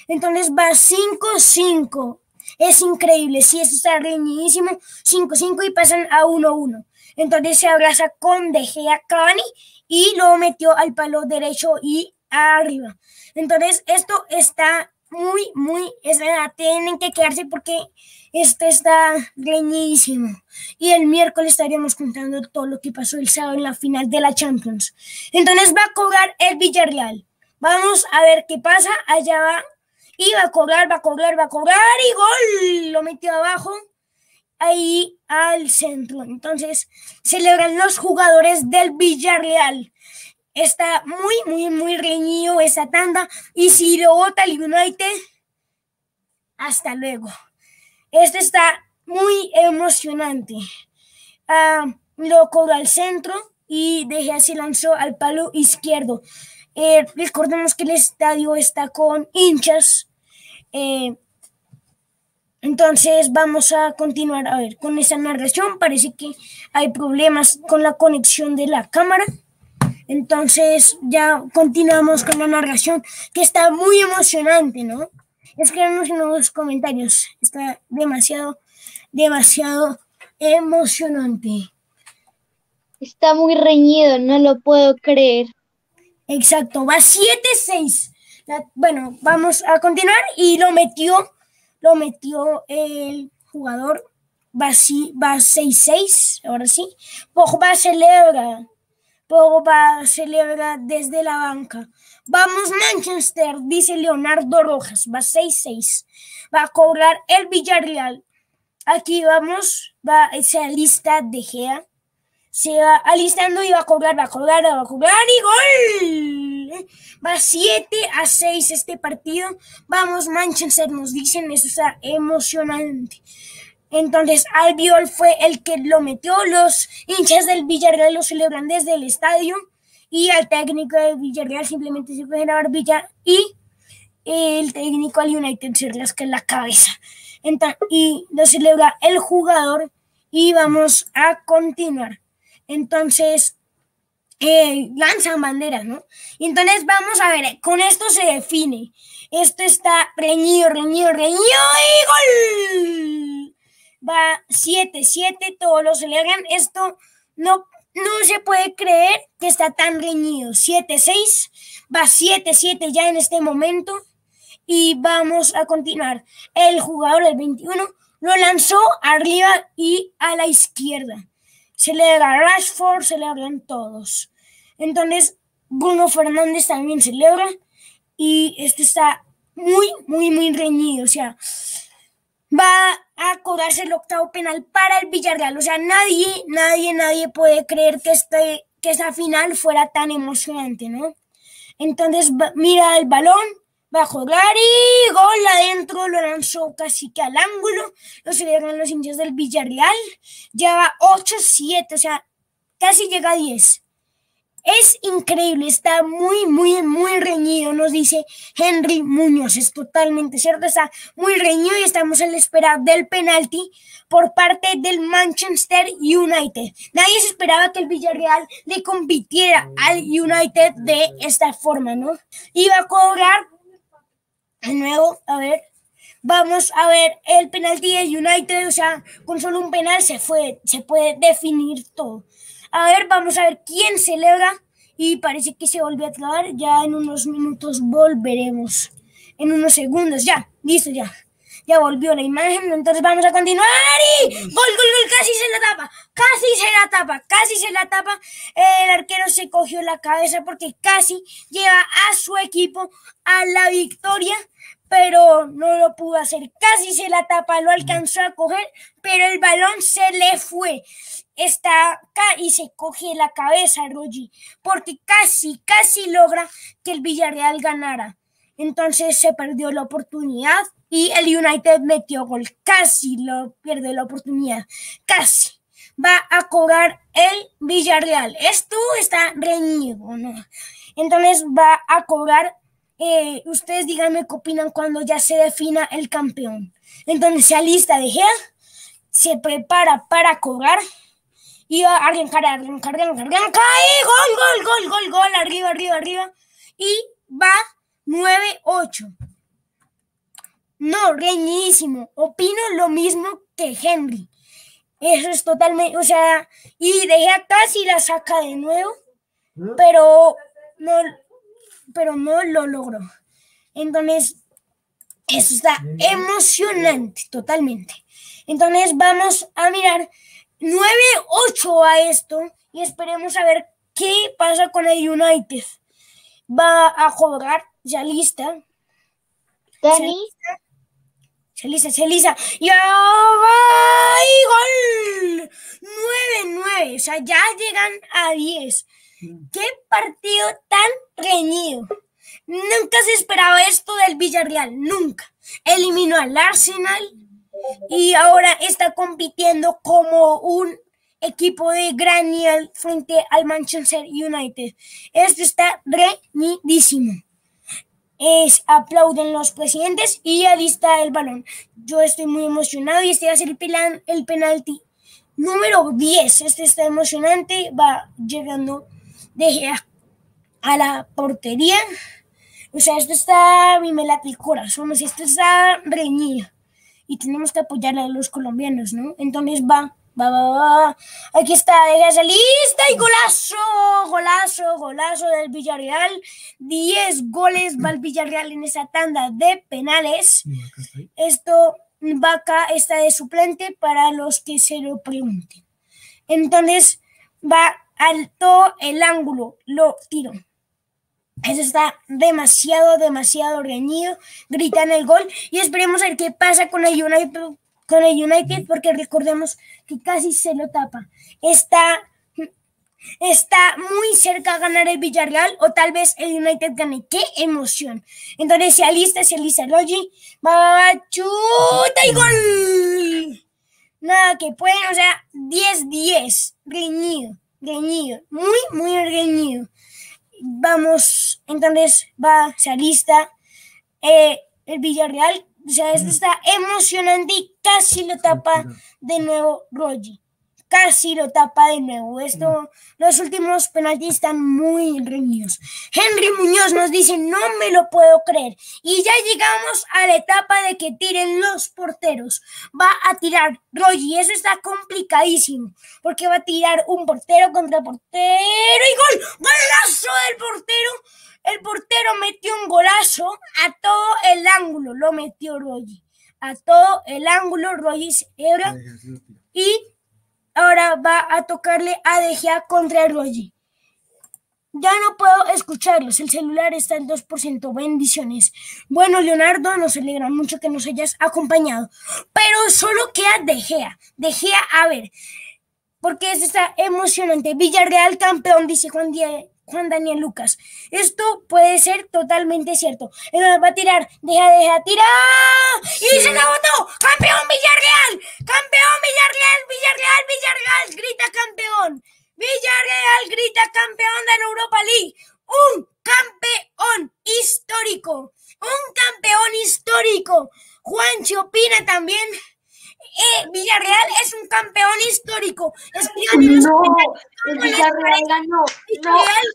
Entonces va 5-5. Es increíble, sí, eso está reñidísimo. 5-5 y pasan a 1-1. Entonces se abraza con De Gea Cavani y luego metió al palo derecho y arriba. Entonces esto está muy, muy, es, tienen que quedarse porque este está reñidísimo. Y el miércoles estaríamos contando todo lo que pasó el sábado en la final de la Champions. Entonces va a cobrar el Villarreal. Vamos a ver qué pasa. Allá va. Va a cobrar, va a cobrar, va a cobrar. Y gol. Lo metió abajo. ahí al centro. Entonces, celebran los jugadores del Villarreal. Está muy, muy, muy reñido esa tanda. Y si lo vota el United, hasta luego. Este está muy emocionante. Ah, lo cobra al centro y De se lanzó al palo izquierdo. Eh, recordemos que el estadio está con hinchas. Eh, entonces vamos a continuar a ver con esa narración. Parece que hay problemas con la conexión de la cámara. Entonces ya continuamos con la narración que está muy emocionante, ¿no? Escríbanos en los comentarios. Está demasiado, demasiado emocionante. Está muy reñido, no lo puedo creer. Exacto, va 7-6. Bueno, vamos a continuar y lo metió, lo metió el jugador. Va, va 6-6, ahora sí. Pogba celebra. Pogba celebra desde la banca. Vamos Manchester, dice Leonardo Rojas. Va 6-6. Va a cobrar el Villarreal. Aquí vamos, va esa lista de Gea se va alistando y va a cobrar, va a cobrar, va a cobrar y gol. Va 7 a 6 este partido. Vamos, Manchester, nos dicen, eso está emocionante. Entonces, Albiol fue el que lo metió. Los hinchas del Villarreal lo celebran desde el estadio. Y al técnico del Villarreal simplemente se puede grabar Villa. Y el técnico al United se rasca en la cabeza. Y lo celebra el jugador. Y vamos a continuar. Entonces, eh, lanzan banderas, ¿no? Entonces vamos a ver, con esto se define. Esto está reñido, reñido, reñido y gol. Va 7-7, todos lo celebran. Esto no, no se puede creer que está tan reñido. 7-6, va 7-7 ya en este momento. Y vamos a continuar. El jugador del 21 lo lanzó arriba y a la izquierda celebra Rashford, celebran todos. Entonces, Bruno Fernández también celebra y este está muy, muy, muy reñido. O sea, va a cobrarse el octavo penal para el Villarreal. O sea, nadie, nadie, nadie puede creer que, este, que esa final fuera tan emocionante, ¿no? Entonces, mira el balón, bajo Gary, gol adentro, lo lanzó casi que al ángulo, lo celebran los indios del Villarreal, lleva 8-7, o sea, casi llega a 10. Es increíble, está muy, muy, muy reñido, nos dice Henry Muñoz. Es totalmente cierto, está muy reñido y estamos en la espera del penalti por parte del Manchester United. Nadie se esperaba que el Villarreal le compitiera al United de esta forma, ¿no? Iba a cobrar de nuevo, a ver, vamos a ver el penalti de United, o sea, con solo un penal se fue, se puede definir todo. A ver, vamos a ver quién celebra y parece que se volvió a trabar, ya en unos minutos volveremos, en unos segundos, ya, listo, ya. Ya volvió la imagen, entonces vamos a continuar y gol, gol, gol, casi se la tapa, casi se la tapa, casi se la tapa. El arquero se cogió la cabeza porque casi lleva a su equipo a la victoria pero no lo pudo hacer. Casi se la tapa, lo alcanzó a coger, pero el balón se le fue. Está acá y se coge la cabeza, Rogi, porque casi, casi logra que el Villarreal ganara. Entonces se perdió la oportunidad y el United metió gol. Casi lo pierde la oportunidad. Casi. Va a cobrar el Villarreal. Esto está reñido, ¿no? Entonces va a cobrar eh, ustedes díganme qué opinan cuando ya se defina el campeón. Entonces se alista de Gea, se prepara para cobrar y va a arrancar, arrancar, arrancar, arrancar y gol, gol, gol, gol, gol, arriba, arriba, arriba. Y va 9-8. No, reñidísimo. Opino lo mismo que Henry. Eso es totalmente, o sea, y de Gea casi la saca de nuevo, pero no, pero no lo logró. Entonces, eso está emocionante, totalmente. Entonces, vamos a mirar 9-8 a esto y esperemos a ver qué pasa con el United. Va a jugar, ya lista. Dani. Se lista, se lista. Y, ¡ay, sea, ya llegan a 10. Qué partido tan reñido. Nunca se esperaba esto del Villarreal, nunca. Eliminó al Arsenal y ahora está compitiendo como un equipo de gran nivel frente al Manchester United. Esto está reñidísimo. Es, aplauden los presidentes y alista el balón. Yo estoy muy emocionado y este va a ser el, penalti número 10. Este está emocionante. Va llegando de a la portería. O sea, esto está, mí me late el corazón, o sea, esto está reñido. Y tenemos que apoyar a los colombianos, ¿no? Entonces va, va, va, va. Aquí está, deja esa lista y golazo, golazo, golazo del Villarreal. 10 goles va el Villarreal en esa tanda de penales. Esto va acá, está de suplente para los que se lo pregunten. Entonces va alto el ángulo, lo tiro. Eso está demasiado, demasiado reñido. Gritan el gol y esperemos a ver qué pasa con el United, con el United porque recordemos que casi se lo tapa. Está, está muy cerca a ganar el Villarreal o tal vez el United gane. ¡Qué emoción! Entonces se alista, se alista va, va, chuta y gol. Nada que pueden, o sea, 10-10. Reñido, reñido. Muy, muy reñido vamos, entonces va, se alista eh, el Villarreal, o sea, esto está emocionante y casi lo tapa de nuevo Rogi. Casi lo tapa de nuevo. Esto, los últimos penaltis están muy reñidos. Henry Muñoz nos dice, no me lo puedo creer. Y ya llegamos a la etapa de que tiren los porteros. Va a tirar Rogi. Eso está complicadísimo. Porque va a tirar un portero contra portero y gol. Golazo del portero. El portero metió un golazo a todo el ángulo. Lo metió Rogi. A todo el ángulo Rogi Ebra. Y ahora va a tocarle a De Gea contra Rogi. Ya no puedo escucharlos, el celular está en 2%. Bendiciones. Bueno, Leonardo, nos alegra mucho que nos hayas acompañado. Pero solo queda De Gea. De Gea, a ver, porque esto está emocionante. Villarreal campeón, dice Juan, Die- Juan Daniel Lucas. Esto puede ser totalmente cierto. Va a tirar, deja, deja, tira. Y se la botó. ¡Campeón Villarreal! ¡Campeón Villarreal! ¡Villarreal! ¡Villarreal! Grita campeón. Villarreal grita campeón de la Europa League. Un campeón histórico. Un campeón histórico. Juanchi opina también. Eh, Villarreal es un campeón histórico. No, el Villarreal ganó. Villarreal,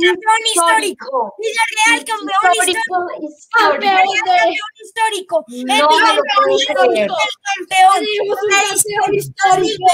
campeón histórico. Villarreal, campeón histórico. Villarreal, campeón histórico. Villarreal, campeón. El histórico.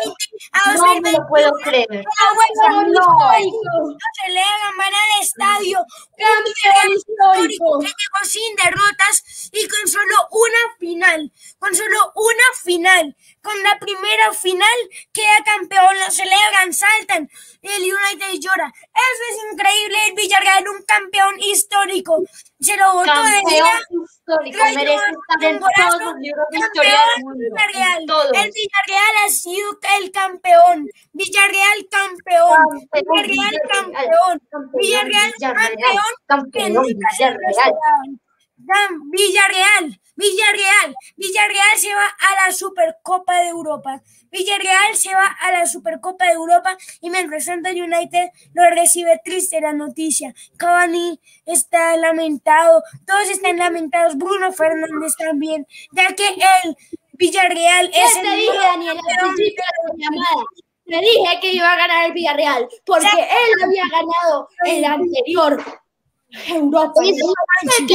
2020 a No me lo 2021. puedo creer. La no histórico. se le hagan van al estadio. Campeón histórico. que llegó sin derrotas y con solo una final. Con solo una final. Con la primera final queda campeón, lo celebran, saltan. El United llora. Eso es increíble. El Villarreal, un campeón histórico. Se lo votó de día. Campeón histórico, merece estar en todos los libros de historia del mundo. Villarreal. El Villarreal ha sido el campeón. Villarreal campeón. Villarreal Villarreal, campeón. Villarreal Villarreal, campeón. que campeón, Villarreal. Villarreal, Villarreal, se va a la Supercopa de Europa. Villarreal se va a la Supercopa de Europa y mientras tanto el United lo recibe triste la noticia. Cavani está lamentado, todos están lamentados, Bruno Fernández también, ya que el Villarreal es te el dije, Daniel, al principio de la llamada. Te dije que iba a ganar el Villarreal, porque él había ganado en la anterior Europa. Es. Ya te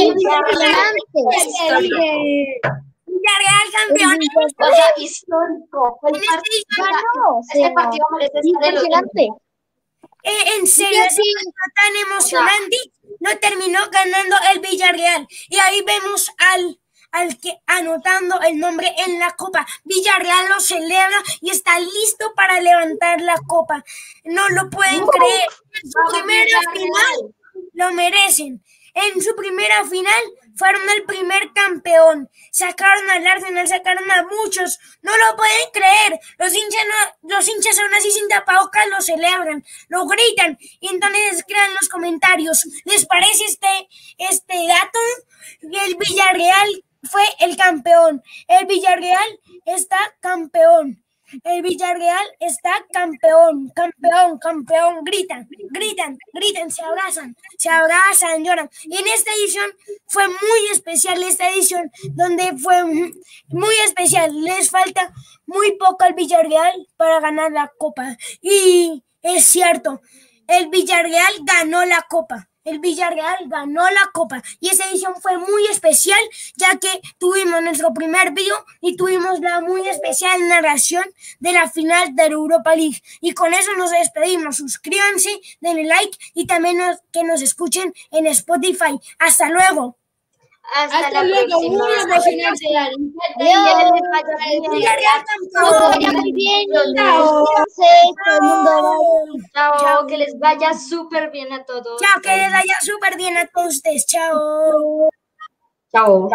dije. Villarreal campeón. O sea, histórico. Fue el En este partido- Este merece estar en impresionante. Eh, en serio, ese partido tan emocionante lo terminó ganando el Villarreal. Y ahí vemos al, al que anotando el nombre en la copa. Villarreal lo celebra y está listo para levantar la copa. No lo pueden creer. En su primera Villarreal. final lo merecen. en su primera final fueron el primer campeón. Sacaron al Arsenal, sacaron a muchos. No lo pueden creer. Los hinchas, no- los hinchas aún así sin tapabocas lo celebran, lo gritan. Y entonces escriban los comentarios. ¿Les parece este, este dato? El Villarreal fue el campeón. El Villarreal está campeón. El Villarreal está campeón, campeón, campeón. Gritan, gritan, gritan, se abrazan, se abrazan, lloran. Y en esta edición fue muy especial, esta edición donde fue muy especial. Les falta muy poco al Villarreal para ganar la copa. Y es cierto, el Villarreal ganó la copa. El Villarreal ganó la copa y esa edición fue muy especial ya que tuvimos nuestro primer video y tuvimos la muy especial narración de la final de la Europa League. Y con eso nos despedimos. Suscríbanse, denle like y también que nos escuchen en Spotify. Hasta luego. Hasta, Hasta la luego, próxima. muy emocionante, Chao, que les vaya súper bien a todos. Chao, que les vaya súper bien a todos ustedes. Chao. Chao.